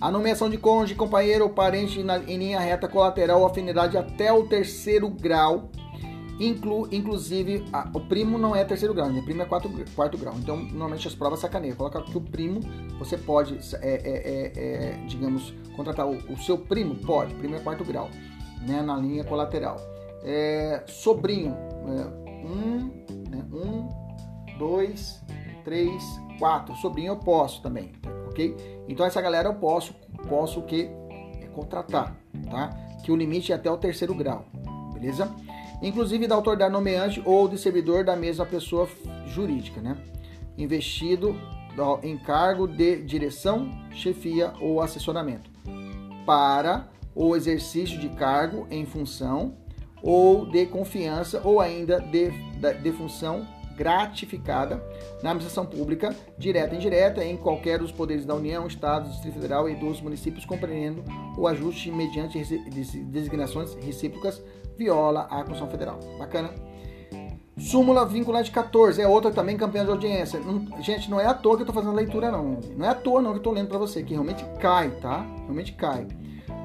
A nomeação de cônjuge, companheiro ou parente na, em linha reta colateral ou afinidade até o terceiro grau, inclu, inclusive a, o primo não é terceiro grau, né? primo é quarto, quarto grau. Então, normalmente as provas sacaneiam. Coloca que o primo, você pode, é, é, é, é digamos, contratar o, o, seu primo? Pode, primo é quarto grau, né? na linha colateral. É, sobrinho, é, um, né? um, dois, três, quatro. Sobrinho eu posso também ok? Então essa galera eu posso, posso que é, contratar, tá? Que o limite é até o terceiro grau, beleza? Inclusive da autoridade nomeante ou de servidor da mesma pessoa jurídica, né? Investido em cargo de direção, chefia ou assessoramento para o exercício de cargo em função ou de confiança ou ainda de, de função gratificada na administração pública, direta e indireta, em qualquer dos poderes da União, Estado, Distrito Federal e dos municípios, compreendendo o ajuste mediante designações recíprocas, viola a Constituição Federal. Bacana? Súmula vinculante 14, é outra também campeã de audiência. gente, não é à toa que eu estou fazendo leitura, não. Não é à toa, não, que eu estou lendo para você, que realmente cai, tá? Realmente cai.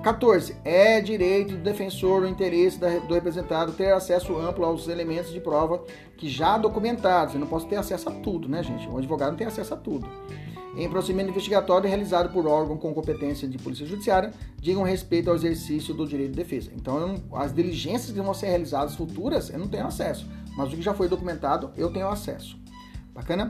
14. É direito do defensor o interesse do representado ter acesso amplo aos elementos de prova que já documentados. Eu não posso ter acesso a tudo, né, gente? O advogado não tem acesso a tudo. Em procedimento investigatório realizado por órgão com competência de polícia judiciária, digam respeito ao exercício do direito de defesa. Então, as diligências que vão ser realizadas futuras, eu não tenho acesso. Mas o que já foi documentado, eu tenho acesso. Bacana?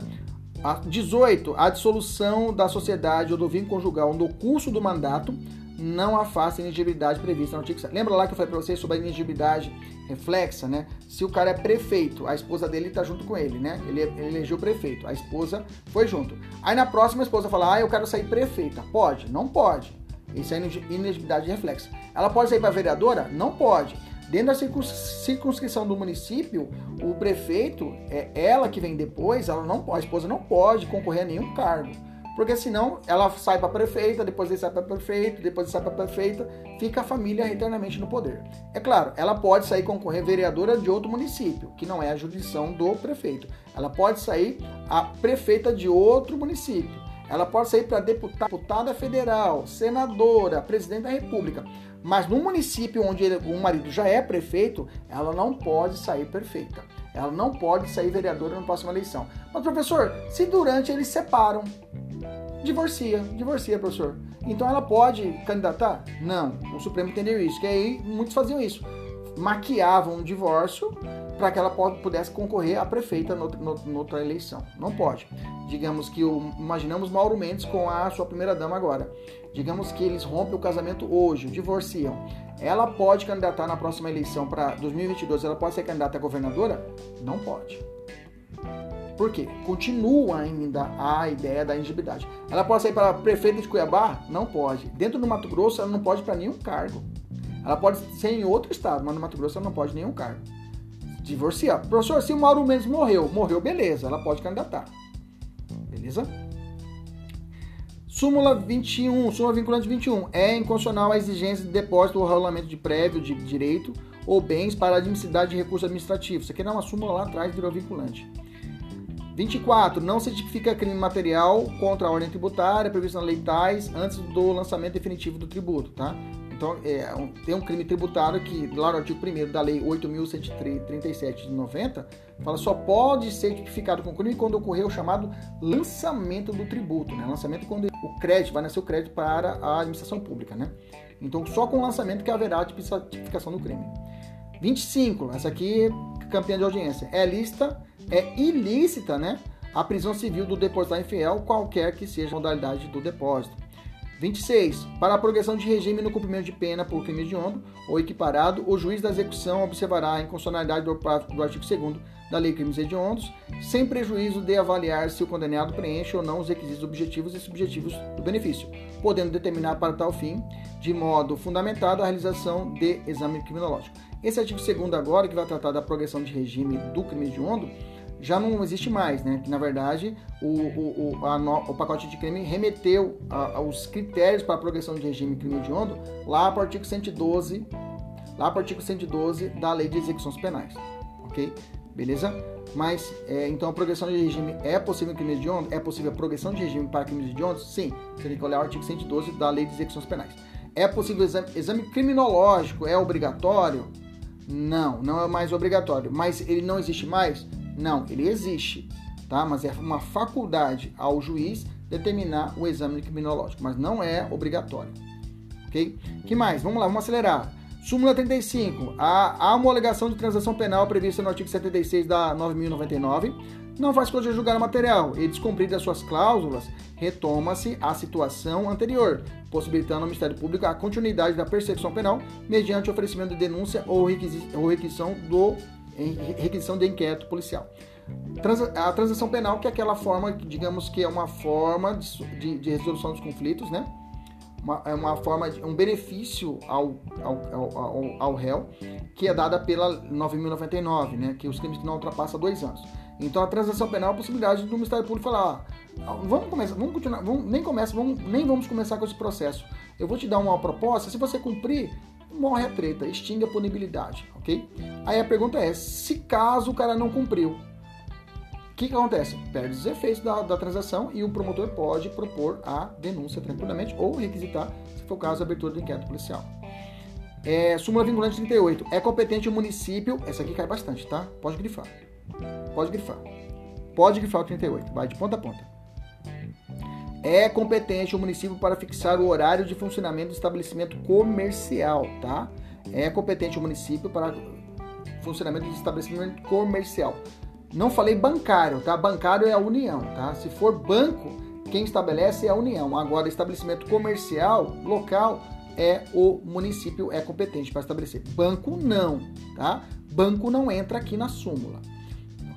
18. A dissolução da sociedade ou do vínculo conjugal no curso do mandato não afasta a inegibilidade prevista no artigo 7. Lembra lá que eu falei para vocês sobre a inegibilidade reflexa, né? Se o cara é prefeito, a esposa dele está junto com ele, né? Ele, ele elegeu prefeito, a esposa foi junto. Aí na próxima a esposa fala: "Ah, eu quero sair prefeita". Pode? Não pode. Isso é inegibilidade reflexa. Ela pode sair para vereadora? Não pode. Dentro da circunscrição do município, o prefeito, é ela que vem depois, ela não a esposa não pode concorrer a nenhum cargo. Porque senão ela sai para prefeita, depois ele sai para prefeito, depois ele sai para prefeita, fica a família eternamente no poder. É claro, ela pode sair concorrer vereadora de outro município, que não é a jurisdição do prefeito. Ela pode sair a prefeita de outro município. Ela pode sair para deputada federal, senadora, presidente da república. Mas no município onde o marido já é prefeito, ela não pode sair perfeita. Ela não pode sair vereadora na próxima eleição. Mas, professor, se durante eles separam, divorcia, divorcia, professor. Então ela pode candidatar? Não. O Supremo entendeu isso, que aí muitos faziam isso. Maquiavam um divórcio para que ela pudesse concorrer a prefeita em outra eleição. Não pode. Digamos que o, imaginamos Mauro Mendes com a sua primeira dama agora. Digamos que eles rompem o casamento hoje, divorciam. Ela pode candidatar na próxima eleição para 2022, ela pode ser candidata a governadora? Não pode. Por quê? Continua ainda a ideia da elegibilidade. Ela pode sair para prefeita de Cuiabá? Não pode. Dentro do Mato Grosso, ela não pode para nenhum cargo. Ela pode ser em outro estado, mas no Mato Grosso ela não pode nenhum cargo. Divorciar. Professor, se o Mauro Mendes morreu, morreu, beleza, ela pode candidatar. Beleza? Súmula 21, súmula vinculante 21. É inconstitucional a exigência de depósito ou rolamento de prévio de direito ou bens para admissibilidade de recurso administrativo. Isso aqui não é uma súmula lá atrás, virou vinculante. 24. Não se crime material contra a ordem tributária prevista na lei tais antes do lançamento definitivo do tributo, tá? Então, é, um, tem um crime tributário que, lá no artigo 1 da Lei 8.137 de 90, fala só pode ser tipificado com crime quando ocorrer o chamado lançamento do tributo, né? Lançamento quando o crédito, vai nascer o crédito para a administração pública, né? Então, só com o lançamento que haverá a tipificação do crime. 25, essa aqui é campeã de audiência. É lista, é ilícita, né? A prisão civil do depositário infiel, qualquer que seja a modalidade do depósito. 26. Para a progressão de regime no cumprimento de pena por crime hediondo ou equiparado, o juiz da execução observará a inconstitucionalidade do, do artigo 2 da Lei Crimes Hediondos, sem prejuízo de avaliar se o condenado preenche ou não os requisitos objetivos e subjetivos do benefício, podendo determinar para tal fim, de modo fundamentado, a realização de exame criminológico. Esse artigo 2 agora, que vai tratar da progressão de regime do crime hediondo, já não existe mais, né? Que na verdade o, o, o, a, o pacote de crime remeteu a, aos critérios para a progressão de regime crime hediondo lá para o artigo 112, lá para o artigo 112 da Lei de Execuções Penais, ok? Beleza? Mas, é, então a progressão de regime é possível em crime hediondo? É possível a progressão de regime para crimes hediondos? Sim, você tem que olhar o artigo 112 da Lei de Execuções Penais. É possível exame, exame criminológico? É obrigatório? Não, não é mais obrigatório. Mas ele não existe mais? Não, ele existe, tá? Mas é uma faculdade ao juiz determinar o exame criminológico, mas não é obrigatório. Ok? que mais? Vamos lá, vamos acelerar. Súmula 35. A, a homologação de transação penal prevista no artigo 76 da 9.099 não faz coisa de julgar o material e descumprir as suas cláusulas, retoma-se a situação anterior, possibilitando ao Ministério Público a continuidade da persecução penal mediante oferecimento de denúncia ou requisição do requisição de inquérito policial. a transação penal, que é aquela forma, digamos que é uma forma de, de resolução dos conflitos, né? Uma, é uma forma, de, um benefício ao, ao, ao, ao, réu, que é dada pela 9.099, né? Que os crimes que não ultrapassam dois anos. Então, a transação penal é a possibilidade do Ministério Público falar: ah, vamos começar, vamos continuar, vamos, nem começa, vamos, nem vamos começar com esse processo. Eu vou te dar uma proposta, se você cumprir, morre a treta, extingue a punibilidade, ok? Aí a pergunta é, se caso o cara não cumpriu, o que, que acontece? Perde os efeitos da, da, transação e o promotor pode propor a denúncia tranquilamente ou requisitar, se for o caso, a abertura do inquérito policial. É, súmula vinculante 38. É competente o município. Essa aqui cai bastante, tá? Pode grifar. Pode grifar. Pode grifar o 38. Vai de ponta a ponta. É competente o município para fixar o horário de funcionamento do estabelecimento comercial, tá? É competente o município para funcionamento do estabelecimento comercial. Não falei bancário, tá? Bancário é a União, tá? Se for banco, quem estabelece é a União. Agora, estabelecimento comercial local é o município é competente para estabelecer. Banco não, tá? Banco não entra aqui na súmula.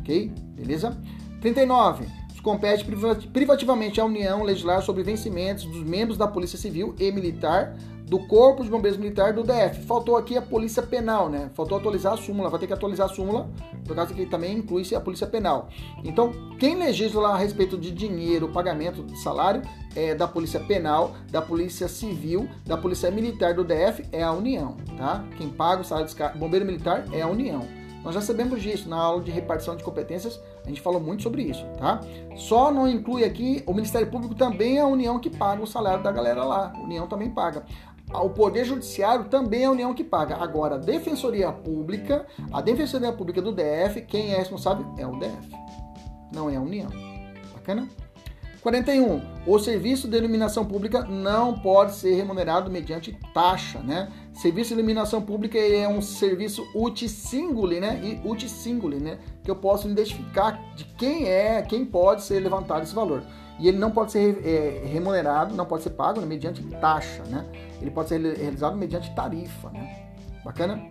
OK? Beleza? 39. Compete privativamente à União legislar sobre vencimentos dos membros da Polícia Civil e Militar do Corpo de Bombeiros Militar do DF. Faltou aqui a Polícia Penal, né? Faltou atualizar a súmula, vai ter que atualizar a súmula, por causa que também inclui-se a Polícia Penal. Então, quem legisla a respeito de dinheiro, pagamento de salário, é da Polícia Penal, da Polícia Civil, da Polícia Militar do DF é a União, tá? Quem paga o salário de bombeiro militar é a União. Nós já sabemos disso na aula de repartição de competências, a gente falou muito sobre isso, tá? Só não inclui aqui o Ministério Público também é a União que paga o salário da galera lá. A União também paga. O Poder Judiciário também é a União que paga. Agora, a Defensoria Pública, a Defensoria Pública do DF, quem é responsável é o DF, não é a União. Bacana? 41. O serviço de iluminação pública não pode ser remunerado mediante taxa, né? Serviço de iluminação pública é um serviço uti singuli, né? E uti singuli, né? Que eu posso identificar de quem é, quem pode ser levantado esse valor. E ele não pode ser é, remunerado, não pode ser pago né? mediante taxa, né? Ele pode ser realizado mediante tarifa, né? Bacana?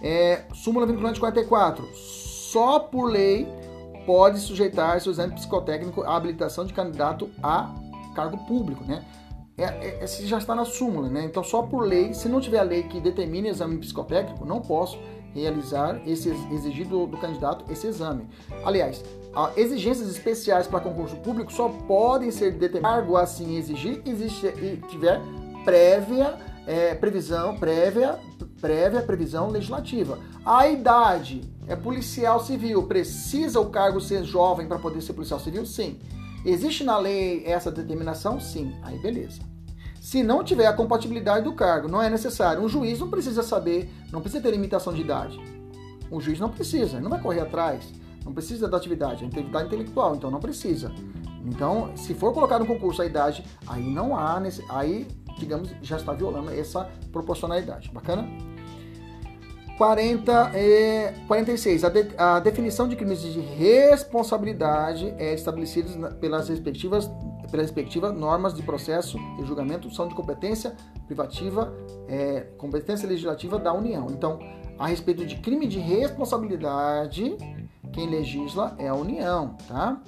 É, súmula vinculante 44. Só por lei pode sujeitar seu exame psicotécnico à habilitação de candidato a cargo público, né? É, é, esse já está na súmula, né? Então, só por lei, se não tiver a lei que determine exame psicotécnico, não posso realizar esse exigir do, candidato esse exame. Aliás, exigências especiais para concurso público só podem ser determinadas assim exigir existe e tiver prévia é, previsão prévia prévia previsão legislativa. A idade é policial civil. Precisa o cargo ser jovem para poder ser policial civil? Sim. Existe na lei essa determinação? Sim. Aí beleza. Se não tiver a compatibilidade do cargo, não é necessário. Um juiz não precisa saber, não precisa ter limitação de idade. Um juiz não precisa, não vai correr atrás. Não precisa da atividade, é atividade intelectual, então não precisa. Então, se for colocar no concurso a idade, aí não há, aí, digamos, já está violando essa proporcionalidade. Bacana? 40, é, 46. A, de, a, definição de crimes de responsabilidade é estabelecida pelas respectivas, pelas respectivas normas de processo e julgamento, são de competência privativa, é, competência legislativa da União. Então, a respeito de crime de responsabilidade, quem legisla é a União, tá?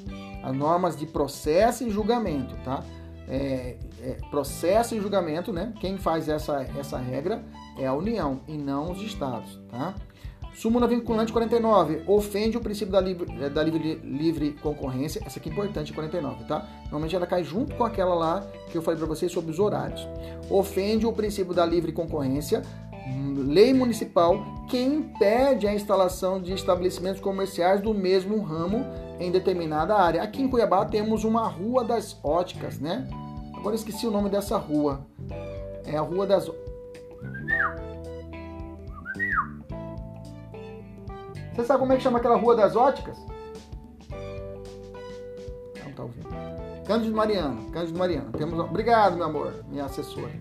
As normas de processo e julgamento, tá? É, é, processo e julgamento, né? Quem faz essa, essa regra é a União e não os estados, tá? Súmula vinculante 49, ofende o princípio da livre, é, da livre, livre concorrência. Essa aqui é importante, 49, tá? Normalmente ela cai junto com aquela lá que eu falei para vocês sobre os horários. Ofende o princípio da livre concorrência, lei municipal que impede a instalação de estabelecimentos comerciais do mesmo ramo em determinada área. Aqui em Cuiabá temos uma Rua das Óticas, né? Agora esqueci o nome dessa rua. É a Rua das Você sabe como é que chama aquela Rua das Óticas? Não tá ouvindo. Cândido Mariano, Cândido Mariano. Temos... Obrigado, meu amor, minha assessora.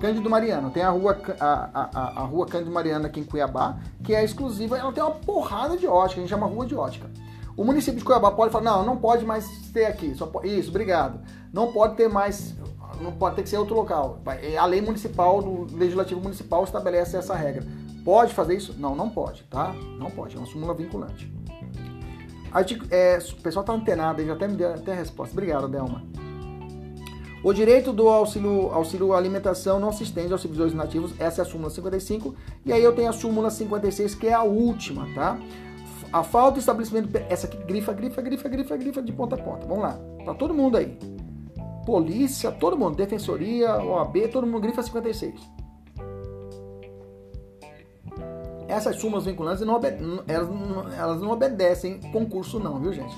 Cândido Mariano, tem a rua, a, a, a, rua Cândido Mariano aqui em Cuiabá, que é exclusiva, ela tem uma porrada de ótica, a gente chama Rua de Ótica. O município de Cuiabá pode falar, não, não pode mais ter aqui, isso, obrigado. Não pode ter mais, não pode ter que ser outro local. A lei municipal, do legislativo municipal estabelece essa regra. Pode fazer isso? Não, não pode, tá? Não pode, é uma súmula vinculante. Artigo, é, o pessoal tá antenado já até me deu até a resposta. Obrigado, Delma. O direito do auxílio, auxílio alimentação não se estende aos servidores nativos, essa é a súmula 55. E aí eu tenho a súmula 56, que é a última, tá? A falta de estabelecimento. Essa aqui grifa, grifa, grifa, grifa, grifa de ponta a ponta. Vamos lá. Pra todo mundo aí. Polícia, todo mundo. Defensoria, OAB, todo mundo grifa 56. Essas súmulas vinculantes não elas, não, elas não obedecem concurso, não, viu, gente?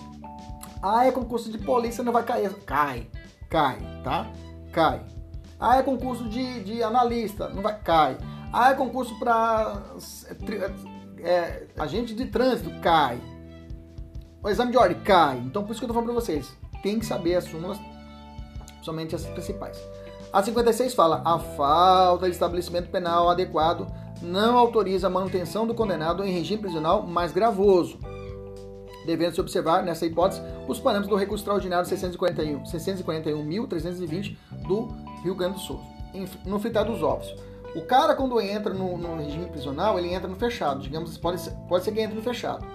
Ah, é concurso de polícia, não vai cair. Cai, cai, tá? Cai. Ah, é concurso de, de analista, não vai. Cai. Ah, é concurso para é, agente de trânsito, cai. O exame de ordem, cai. Então, por isso que eu tô falando para vocês. Tem que saber as súmulas, somente as principais. A 56 fala: a falta de estabelecimento penal adequado não autoriza a manutenção do condenado em regime prisional mais gravoso. devendo se observar, nessa hipótese, os parâmetros do recurso extraordinário 641, 641.320 do Rio Grande do Sul, no fritar dos ovos. O cara, quando entra no, no, regime prisional, ele entra no fechado. Digamos, pode ser, pode ser que entre no fechado.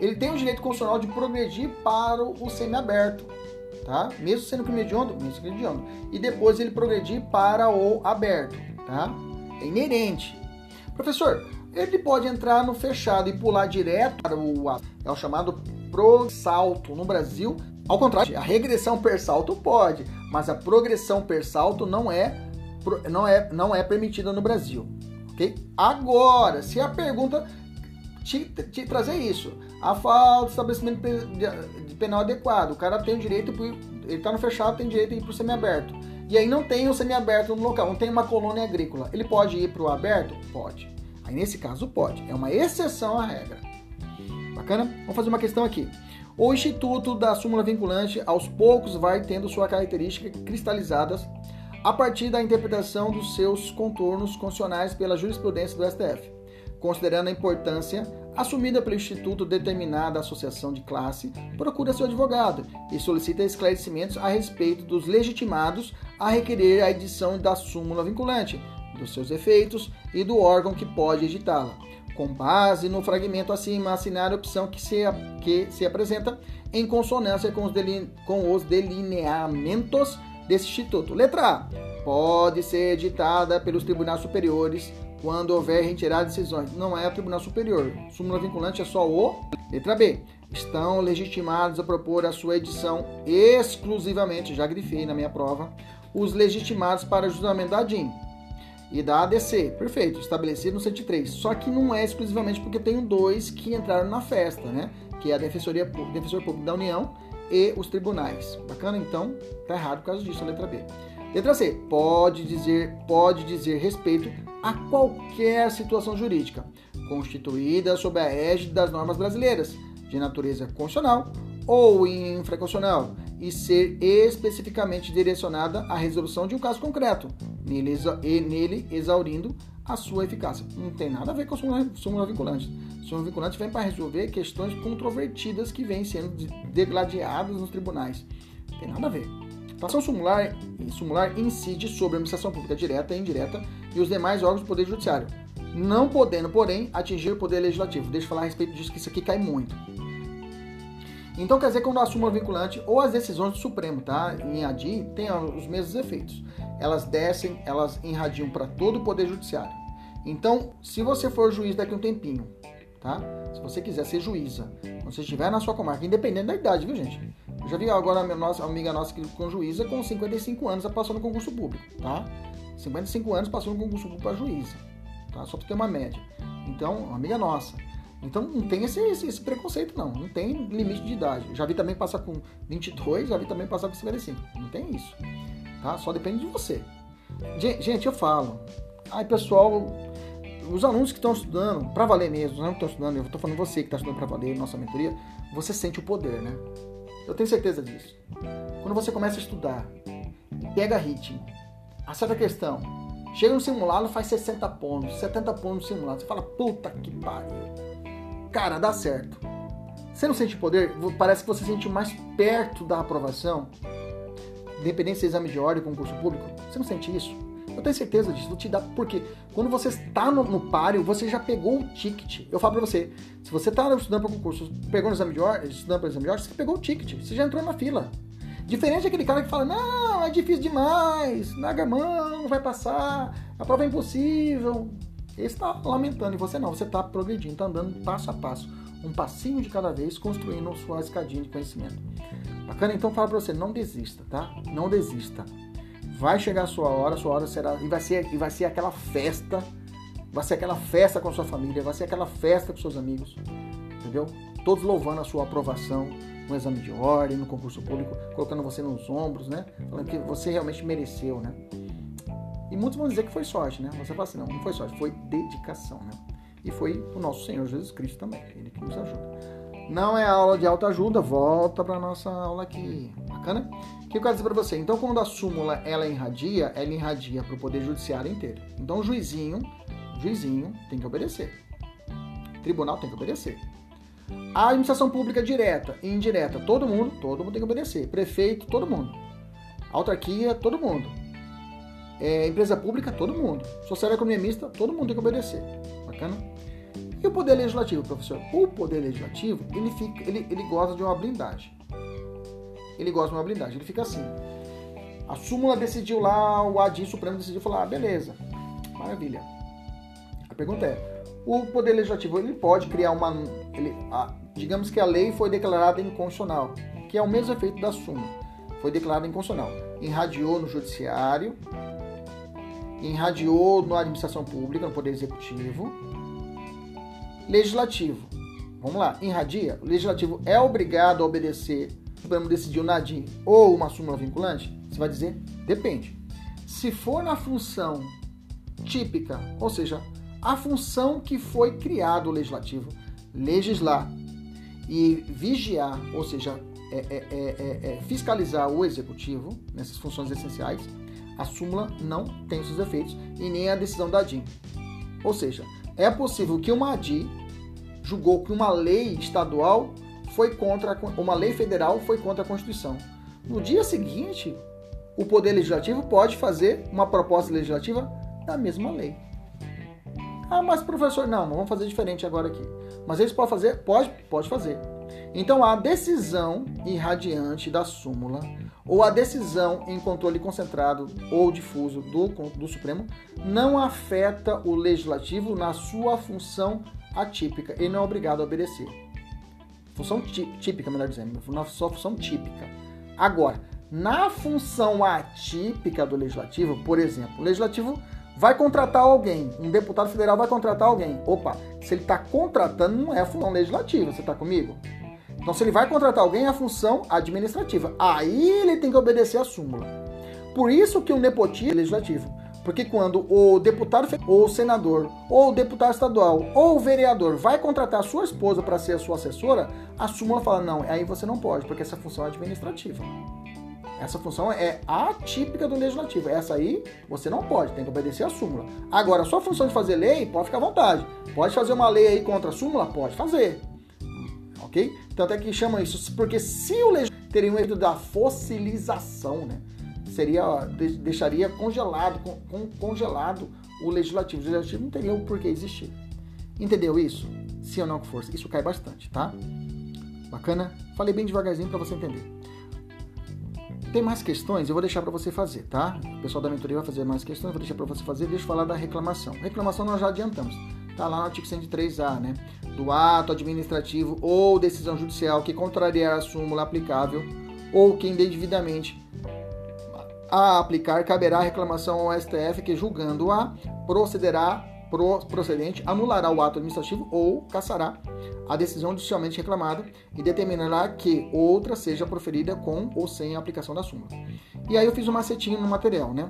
Ele tem o direito constitucional de progredir para o semiaberto, tá? Mesmo sendo crime hediondo, mesmo crime hediondo. E depois ele progredir para o aberto, tá? É inerente. Professor, ele pode entrar no fechado e pular direto para o é o chamado pro-salto no Brasil. Ao contrário, a regressão per salto pode, mas a progressão per salto não é não é, não é permitida no Brasil. Ok? Agora, se a pergunta te, te trazer isso, a falta de estabelecimento de penal adequado, o cara tem direito, ele está no fechado, tem direito de ir para o semiaberto. E aí não tem o semiaberto no local, não tem uma colônia agrícola. Ele pode ir para o aberto? Pode. Aí nesse caso pode. É uma exceção à regra. Bacana? Vamos fazer uma questão aqui. O instituto da súmula vinculante aos poucos vai tendo suas características cristalizadas a partir da interpretação dos seus contornos constitucionais pela jurisprudência do STF, considerando a importância assumida pelo Instituto determinada associação de classe, procura seu advogado e solicita esclarecimentos a respeito dos legitimados a requerer a edição da súmula vinculante, dos seus efeitos e do órgão que pode editá-la. Com base no fragmento acima, assinar a opção que se, que se apresenta em consonância com os, com os delineamentos desse instituto. Letra A. Pode ser editada pelos tribunais superiores quando houver retirada de decisões. Não é o tribunal superior. Súmula vinculante é só o. Letra B. Estão legitimados a propor a sua edição exclusivamente, já grifei na minha prova, os legitimados para julgamento da DIN e da ADC. Perfeito, estabelecido no 103. Só que não é exclusivamente porque tem dois que entraram na festa, né? Que é a Defensoria Defensor Público da União e os tribunais. Bacana? Então, tá errado por causa disso a letra B. Letra C. Pode dizer, pode dizer respeito a qualquer situação jurídica constituída sob a égide das normas brasileiras, de natureza constitucional ou infraconstitucional, e ser especificamente direcionada à resolução de um caso concreto, nele, e nele exaurindo a sua eficácia. Não tem nada a ver com a súmula vinculante. A súmula vinculante vem para resolver questões controvertidas que vêm sendo degladiadas nos tribunais. Não tem nada a ver. Ação sumular, sumular incide sobre a administração pública direta e indireta e os demais órgãos do Poder Judiciário, não podendo, porém, atingir o Poder Legislativo. Deixa eu falar a respeito disso, que isso aqui cai muito. Então quer dizer que quando a súmula vinculante ou as decisões do Supremo, tá? Em ADI, tem os mesmos efeitos. Elas descem, elas irradiam para todo o Poder Judiciário. Então, se você for juiz daqui a um tempinho, tá? Se você quiser ser juíza, quando você estiver na sua comarca, independente da idade, viu, gente? Eu já vi agora a nossa amiga nossa que com juíza com 55 anos passou no concurso público, tá? 55 anos passou no concurso público para juíza, tá? Só para ter uma média. Então, amiga nossa. Então não tem esse, esse, esse, preconceito, não. Não tem limite de idade. Já vi também passar com 22, já vi também passar com 55. Não tem isso. Tá? Só depende de você. Gente, eu falo. Ai, pessoal, os alunos que estão estudando, para valer mesmo, não estão estudando, eu estou falando você que está estudando para valer, nossa mentoria, você sente o poder, né? Eu tenho certeza disso. Quando você começa a estudar, pega ritmo, acerta a questão, chega no simulado, faz 60 pontos, 70 pontos no simulado, você fala, puta que pariu. Cara, dá certo. Você não sente poder? Parece que você se sente mais perto da aprovação, independente se é exame de ordem, concurso público. Você não sente isso? Eu tenho certeza disso, vou te dar, porque quando você está no, no páreo, você já pegou o ticket. Eu falo pra você, se você está estudando para concurso, pegou no exame de ordem, estudando para exame de ordem, você pegou o ticket, você já entrou na fila. Diferente daquele cara que fala, não, é difícil demais, larga mão, não vai passar, a prova é impossível. Ele está lamentando, e você não, você está progredindo, está andando passo a passo, um passinho de cada vez, construindo sua escadinha de conhecimento. Bacana? Então fala para você, não desista, tá? Não desista. Vai chegar a sua hora, sua hora será. E vai ser, e vai ser aquela festa. Vai ser aquela festa com a sua família, vai ser aquela festa com seus amigos. Entendeu? Todos louvando a sua aprovação no exame de ordem, no concurso público, colocando você nos ombros, né? Falando que você realmente mereceu, né? E muitos vão dizer que foi sorte, né? Você fala assim, não, não foi sorte, foi dedicação, né? E foi o nosso Senhor Jesus Cristo também, ele que nos ajuda. Não é aula de autoajuda, volta para nossa aula aqui. Bacana? que eu quero dizer para você? Então, quando a súmula ela irradia, ela irradia para o Poder Judiciário inteiro. Então, o juizinho, juizinho tem que obedecer. O tribunal tem que obedecer. A administração pública direta e indireta, todo mundo, todo mundo tem que obedecer. Prefeito, todo mundo. Autarquia, todo mundo. É, empresa pública, todo mundo. Social economista, todo mundo tem que obedecer. Bacana? E o poder legislativo, professor? O poder legislativo, ele, fica, ele, ele gosta de uma blindagem. Ele gosta de uma blindagem. Ele fica assim. A súmula decidiu lá, o ADI Supremo decidiu falar, ah, beleza, maravilha. A pergunta é, o Poder Legislativo ele pode criar uma... Ele, a, digamos que a lei foi declarada inconstitucional, que é o mesmo efeito da súmula. Foi declarada inconstitucional. Irradiou no Judiciário, irradiou na Administração Pública, no Poder Executivo. Legislativo. Vamos lá, irradia. O Legislativo é obrigado a obedecer o Supremo decidiu na DIN ou uma súmula vinculante? Você vai dizer, depende. Se for na função típica, ou seja, a função que foi criado o legislativo, legislar e vigiar, ou seja, é, é, é, é, fiscalizar o executivo nessas funções essenciais, a súmula não tem seus efeitos e nem a decisão da DIN. Ou seja, é possível que uma ADI julgou que uma lei estadual foi contra uma lei federal foi contra a Constituição. No dia seguinte, o Poder Legislativo pode fazer uma proposta legislativa da mesma lei. Ah, mas professor, não, vamos fazer diferente agora aqui. Mas eles podem fazer? Pode, pode fazer. Então a decisão irradiante da súmula ou a decisão em controle concentrado ou difuso do, do Supremo não afeta o legislativo na sua função atípica. Ele não é obrigado a obedecer. Função típica, melhor dizendo, na sua função típica. Agora, na função atípica do legislativo, por exemplo, o legislativo vai contratar alguém, um deputado federal vai contratar alguém. Opa, se ele está contratando, não é a função legislativa, você está comigo? Então, se ele vai contratar alguém, é a função administrativa. Aí ele tem que obedecer a súmula. Por isso que o nepotismo é legislativo. Porque quando o deputado ou o senador, ou o deputado estadual, ou o vereador vai contratar a sua esposa para ser a sua assessora, a súmula fala: não, aí você não pode, porque essa função é administrativa. Essa função é atípica do legislativo. Essa aí você não pode, tem que obedecer a súmula. Agora, a sua função de fazer lei, pode ficar à vontade. Pode fazer uma lei aí contra a súmula? Pode fazer. Ok? Tanto é que chamam isso, porque se o legislativo teria um efeito da fossilização, né? Seria deixaria congelado, congelado o legislativo. O legislativo não teria o porquê existir. Entendeu isso? Se ou não que força. Isso cai bastante, tá? Bacana? Falei bem devagarzinho para você entender. Tem mais questões? Eu vou deixar para você fazer, tá? O pessoal da mentoria vai fazer mais questões, eu vou deixar para você fazer. Deixa eu falar da reclamação. Reclamação nós já adiantamos. Tá lá no artigo 103A, né? Do ato administrativo ou decisão judicial que contrariar a súmula aplicável ou que indevidamente a aplicar, caberá reclamação ao STF que, julgando-a, procederá procedente, anulará o ato administrativo ou cassará a decisão judicialmente reclamada e determinará que outra seja proferida com ou sem a aplicação da súmula. E aí eu fiz um macetinho no material, né?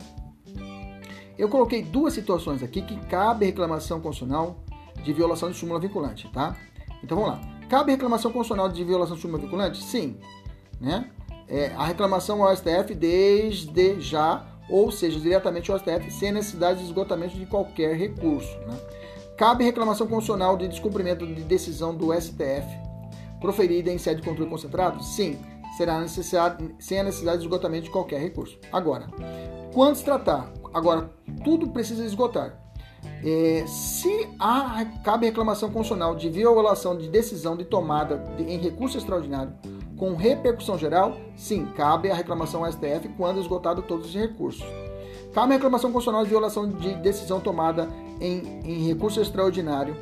Eu coloquei duas situações aqui que cabe reclamação constitucional de violação de súmula vinculante, tá? Então vamos lá. Cabe reclamação constitucional de violação de súmula vinculante? Sim, né? É, a reclamação ao STF desde já, ou seja, diretamente ao STF, sem necessidade de esgotamento de qualquer recurso. Né? Cabe reclamação constitucional de descumprimento de decisão do STF proferida em sede de controle concentrado? Sim, será necessário, sem a necessidade de esgotamento de qualquer recurso. Agora, quando se tratar, agora tudo precisa esgotar. É, se há, cabe reclamação constitucional de violação de decisão de tomada de, em recurso extraordinário com repercussão geral, sim, cabe a reclamação ao STF quando esgotado todos os recursos. Cabe a reclamação constitucional de violação de decisão tomada em, em recurso extraordinário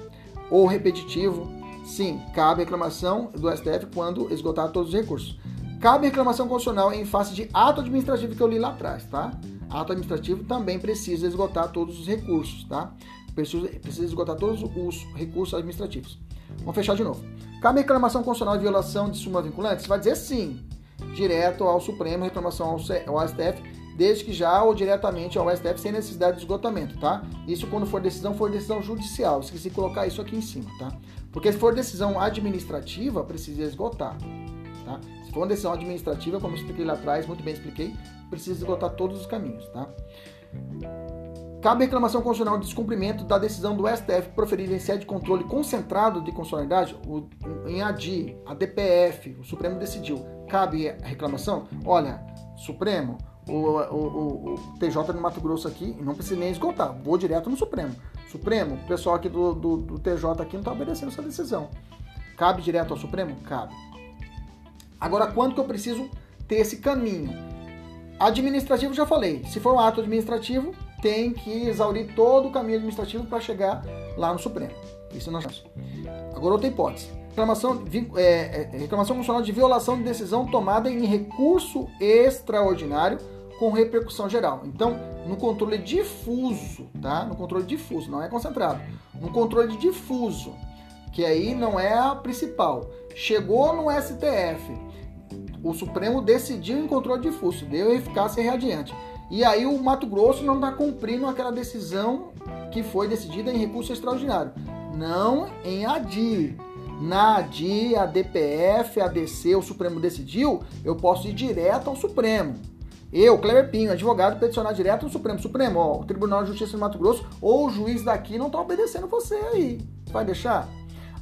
ou repetitivo, sim, cabe a reclamação do STF quando esgotado todos os recursos. Cabe reclamação constitucional em face de ato administrativo que eu li lá atrás, tá? Ato administrativo também precisa esgotar todos os recursos, tá? Precisa, precisa esgotar todos os recursos administrativos. Vamos fechar de novo. Cabe reclamação constitucional de violação de súmula vinculante? Você vai dizer sim, direto ao Supremo, reclamação ao, STF, desde que já ou diretamente ao STF sem necessidade de esgotamento, tá? Isso quando for decisão, for decisão judicial. Esqueci de colocar isso aqui em cima, tá? Porque se for decisão administrativa, precisa esgotar, tá? Se for uma decisão administrativa, como eu expliquei lá atrás, muito bem expliquei, precisa esgotar todos os caminhos, tá? Cabe reclamação constitucional de descumprimento da decisão do STF proferida em sede de controle concentrado de constitucionalidade, o, em ADI, a DPF, o Supremo decidiu. Cabe reclamação? Olha, Supremo, o, o, o, TJ do Mato Grosso aqui, não precisa nem esgotar, vou direto no Supremo. Supremo, o pessoal aqui do, do, do TJ aqui não está obedecendo essa decisão. Cabe direto ao Supremo? Cabe. Agora, quando que eu preciso ter esse caminho? Administrativo, já falei. Se for um ato administrativo, tem que exaurir todo o caminho administrativo para chegar lá no Supremo. Isso nós temos. Agora, outra hipótese. Reclamação, é, é, reclamação constitucional de violação de decisão tomada em recurso extraordinário com repercussão geral. Então, no controle difuso, tá? No controle difuso, não é concentrado. No controle difuso, que aí não é a principal. Chegou no STF, o Supremo decidiu em controle difuso, deu eficácia e adiante. E aí o Mato Grosso não está cumprindo aquela decisão que foi decidida em recurso extraordinário. Não em ADI. Na ADI, a DPF, a DC, o Supremo decidiu, eu posso ir direto ao Supremo. Eu, Cleber Pinho, advogado, peticionar direto no Supremo. Supremo, ó, o Tribunal de Justiça do Mato Grosso ou o juiz daqui não está obedecendo você aí. Vai deixar?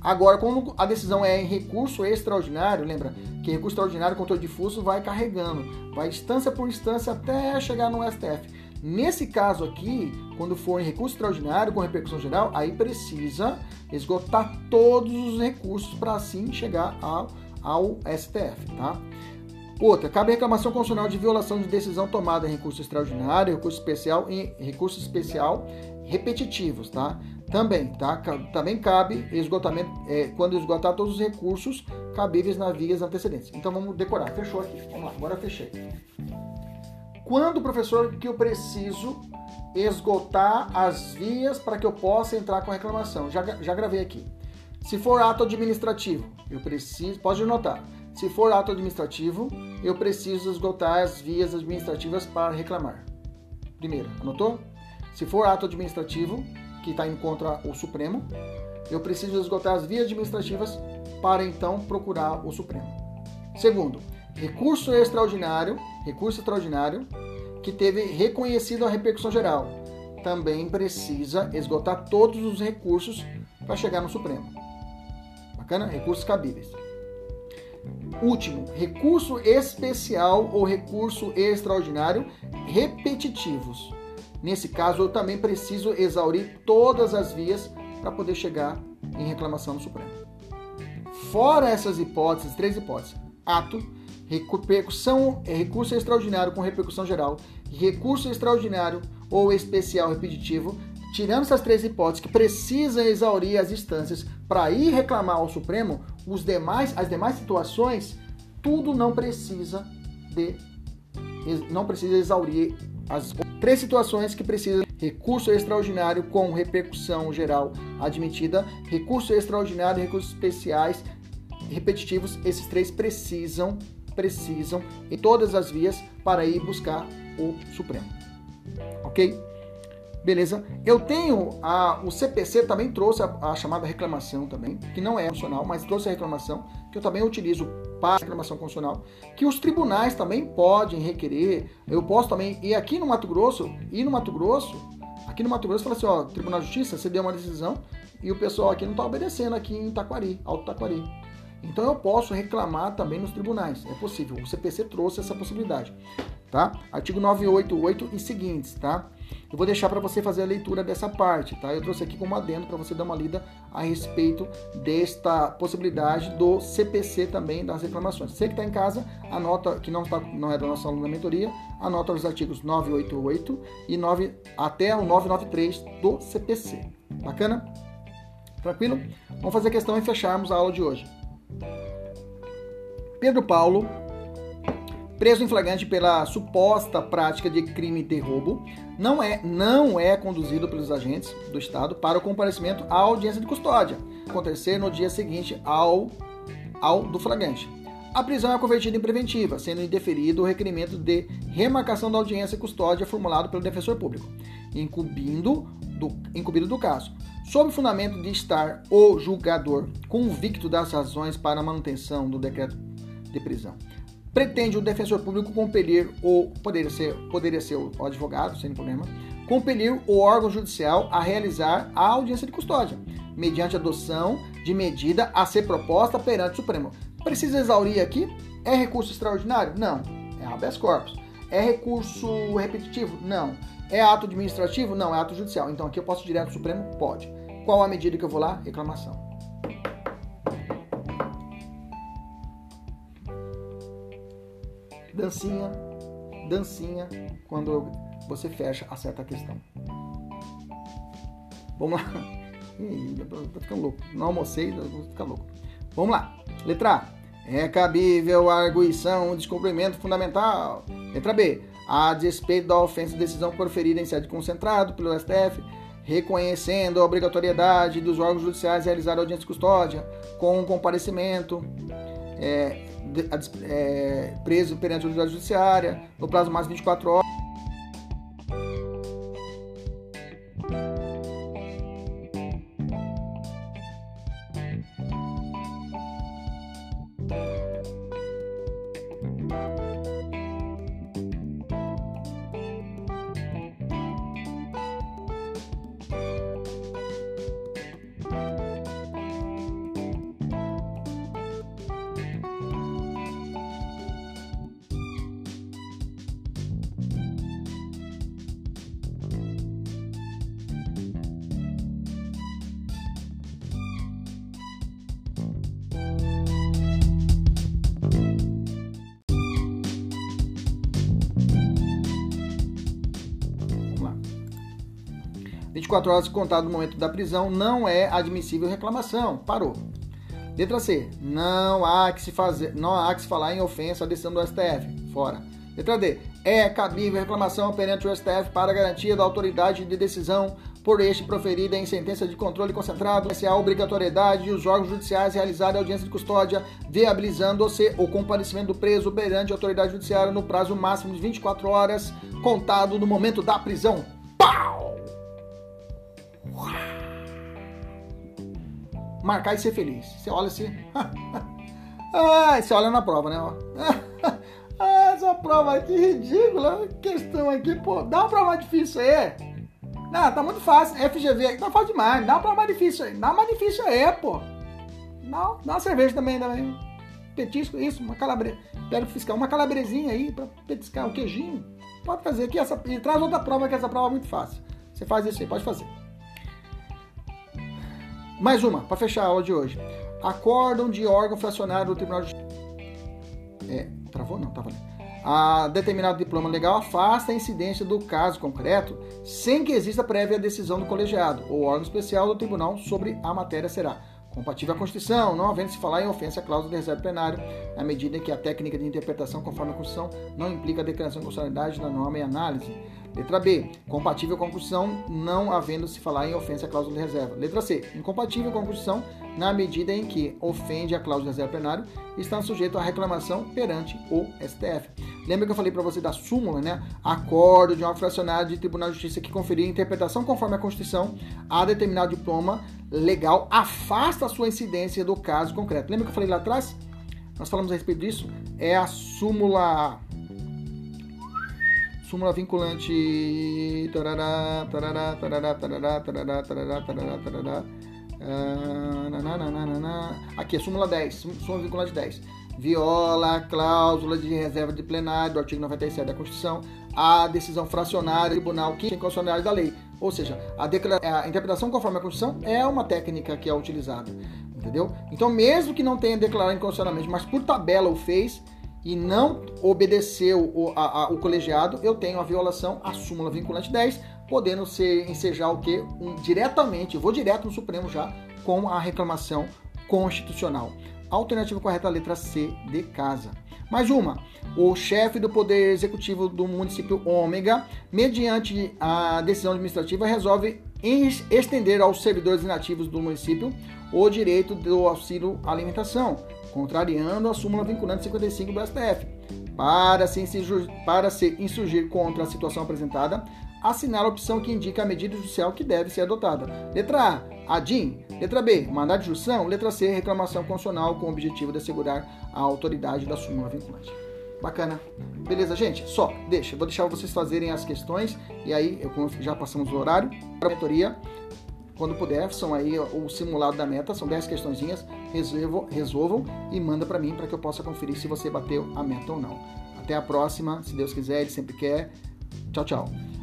Agora, quando a decisão é em recurso extraordinário, lembra que recurso extraordinário, controle difuso, vai carregando, vai instância por instância até chegar no STF. Nesse caso aqui, quando for em recurso extraordinário com repercussão geral, aí precisa esgotar todos os recursos para assim chegar ao, ao STF, tá? Outra, cabe reclamação constitucional de violação de decisão tomada em recurso extraordinário, recurso especial e recurso especial repetitivos, tá? Também, tá? Também cabe esgotamento é, quando esgotar todos os recursos cabíveis nas vias antecedentes. Então vamos decorar. Fechou aqui. Vamos lá, agora fechei. Quando, professor, que eu preciso esgotar as vias para que eu possa entrar com reclamação? Já, já gravei aqui. Se for ato administrativo, eu preciso. Pode anotar. Se for ato administrativo, eu preciso esgotar as vias administrativas para reclamar. Primeiro, anotou? Se for ato administrativo, que está indo contra o Supremo, eu preciso esgotar as vias administrativas para então procurar o Supremo. Segundo, recurso extraordinário, recurso extraordinário que teve reconhecido a repercussão geral, também precisa esgotar todos os recursos para chegar no Supremo. Bacana? Recursos cabíveis. Último, recurso especial ou recurso extraordinário repetitivos. Nesse caso, eu também preciso exaurir todas as vias para poder chegar em reclamação no Supremo. Fora essas hipóteses, três hipóteses: ato, repercussão, é, recurso extraordinário com repercussão geral, recurso extraordinário ou especial repetitivo, tirando essas três hipóteses que precisam exaurir as instâncias para ir reclamar ao Supremo, os demais, as demais situações, tudo não precisa de não precisa exaurir as três situações que precisam recurso extraordinário com repercussão geral admitida, recurso extraordinário recursos especiais repetitivos, esses três precisam precisam em todas as vias para ir buscar o Supremo. OK? Beleza? Eu tenho a, o CPC também trouxe a, a, chamada reclamação também, que não é funcional, mas trouxe a reclamação, que eu também utilizo para reclamação constitucional, que os tribunais também podem requerer. Eu posso também ir aqui no Mato Grosso, ir no Mato Grosso, aqui no Mato Grosso fala assim, ó, Tribunal de Justiça, você deu uma decisão e o pessoal aqui não está obedecendo aqui em Taquari, Alto Taquari. Então eu posso reclamar também nos tribunais, é possível. O CPC trouxe essa possibilidade, tá? Artigo 988 e seguintes, tá? Eu vou deixar para você fazer a leitura dessa parte, tá? Eu trouxe aqui como adendo para você dar uma lida a respeito desta possibilidade do CPC também das reclamações. Você que está em casa, anota que não, está, não é da nossa aluna da mentoria, anota os artigos 988 e 9 até o 993 do CPC. Bacana? Tranquilo? Vamos fazer a questão e fecharmos a aula de hoje. Pedro Paulo preso em flagrante pela suposta prática de crime de roubo, não é, não é conduzido pelos agentes do Estado para o comparecimento à audiência de custódia, acontecer no dia seguinte ao, ao do flagrante. A prisão é convertida em preventiva, sendo indeferido o requerimento de remarcação da audiência e custódia formulado pelo defensor público, incumbindo do, incumbido do caso, sob fundamento de estar o julgador convicto das razões para a manutenção do decreto de prisão pretende o defensor público compelir ou poderia ser, poderia ser o advogado, sem problema, compelir o órgão judicial a realizar a audiência de custódia, mediante adoção de medida a ser proposta perante o Supremo. Precisa exaurir aqui? É recurso extraordinário? Não. É habeas corpus. É recurso repetitivo? Não. É ato administrativo? Não, é ato judicial. Então aqui eu posso ir direto ao Supremo? Pode. Qual a medida que eu vou lá? Reclamação. Dancinha, dancinha, quando você fecha, a questão. Vamos lá. (laughs) Ih, tô ficando louco. Não almocei, vou ficar louco. Vamos lá. Letra A. É cabível a arguição, o descumprimento fundamental. Letra B. A despeito da ofensa decisão proferida em sede concentrado pelo STF, reconhecendo a obrigatoriedade dos órgãos judiciais realizar audiência de custódia com comparecimento é, de, é, preso perante a autoridade judiciária no prazo máximo de 24 horas. 24 horas contado do momento da prisão não é admissível reclamação. Parou. Letra C. Não há que se fazer, não há que se falar em ofensa à decisão do STF. Fora. Letra D. É cabível reclamação perante o STF para garantia da autoridade de decisão por este proferida em sentença de controle concentrado, se a obrigatoriedade de os órgãos judiciais realizarem audiência de custódia, viabilizando-se o comparecimento do preso perante a autoridade judiciária no prazo máximo de 24 horas, contado no momento da prisão. Marcar e ser feliz. Você olha assim. (laughs) ah, você olha na prova, né? (laughs) ah, essa prova aqui ridícula. Questão aqui, pô. Dá uma prova mais difícil aí. Não, tá muito fácil. FGV tá fácil demais. Dá uma prova mais difícil aí. Dá uma difícil aí, pô. Dá, dá uma cerveja também, também. Petisco, isso, uma calabresa. Pega fiscal, uma calabresinha aí pra petiscar o queijinho. Pode fazer aqui essa. E traz outra prova, que essa prova é muito fácil. Você faz isso aí, pode fazer. Mais uma, para fechar a aula de hoje. Acórdão de órgão fracionário do Tribunal de É, travou? Não, ali. A determinado diploma legal afasta a incidência do caso concreto sem que exista prévia decisão do colegiado ou órgão especial do tribunal sobre a matéria será compatível à Constituição, não havendo se falar em ofensa à cláusula de reserva plenário, na medida em que a técnica de interpretação conforme a Constituição não implica a declaração de constitucionalidade da norma e análise. Letra B. Compatível com a Constituição, não havendo se falar em ofensa à cláusula de reserva. Letra C. Incompatível com a Constituição, na medida em que ofende a cláusula de reserva plenário, está sujeito à reclamação perante o STF. Lembra que eu falei para você da súmula, né? Acordo de uma fracionária de Tribunal de Justiça que conferir interpretação conforme a Constituição a determinado diploma legal afasta a sua incidência do caso concreto. Lembra que eu falei lá atrás? Nós falamos a respeito disso. É a súmula súmula vinculante tarará, tarará, tarará, tarará, tarará, tarará, tarará, tarará, aqui, a súmula 10, súmula vinculante 10. Viola a cláusula de reserva de plenário do artigo 97 da Constituição, a decisão fracionária do tribunal que tem constitucionalidade da lei. Ou seja, a, a interpretação conforme a Constituição é uma técnica que é utilizada. Entendeu? Então, mesmo que não tenha declarado inconstitucionalmente, mas por tabela o fez, e não obedeceu o, a, a, o colegiado, eu tenho a violação à súmula vinculante 10, podendo ser ensejar o que? Um, diretamente, eu vou direto no Supremo já com a reclamação constitucional. Alternativa correta, letra C de casa. Mais uma. O chefe do Poder Executivo do município Ômega, mediante a decisão administrativa, resolve estender aos servidores inativos do município o direito do auxílio alimentação, contrariando a súmula vinculante 55 do STF. Para se, insurgir, para se insurgir contra a situação apresentada, assinala a opção que indica a medida judicial que deve ser adotada. Letra A, ADIM. Letra B, mandado de junção. Letra C, reclamação constitucional com o objetivo de assegurar a autoridade da súmula vinculante. Bacana. Beleza, gente? Só, deixa. Vou deixar vocês fazerem as questões e aí, eu, já passamos o horário para a mentoria. Quando puder, são aí o simulado da meta, são 10 questõezinhas, resolvam, resolvam e manda para mim para que eu possa conferir se você bateu a meta ou não. Até a próxima, se Deus quiser, ele sempre quer. Tchau, tchau.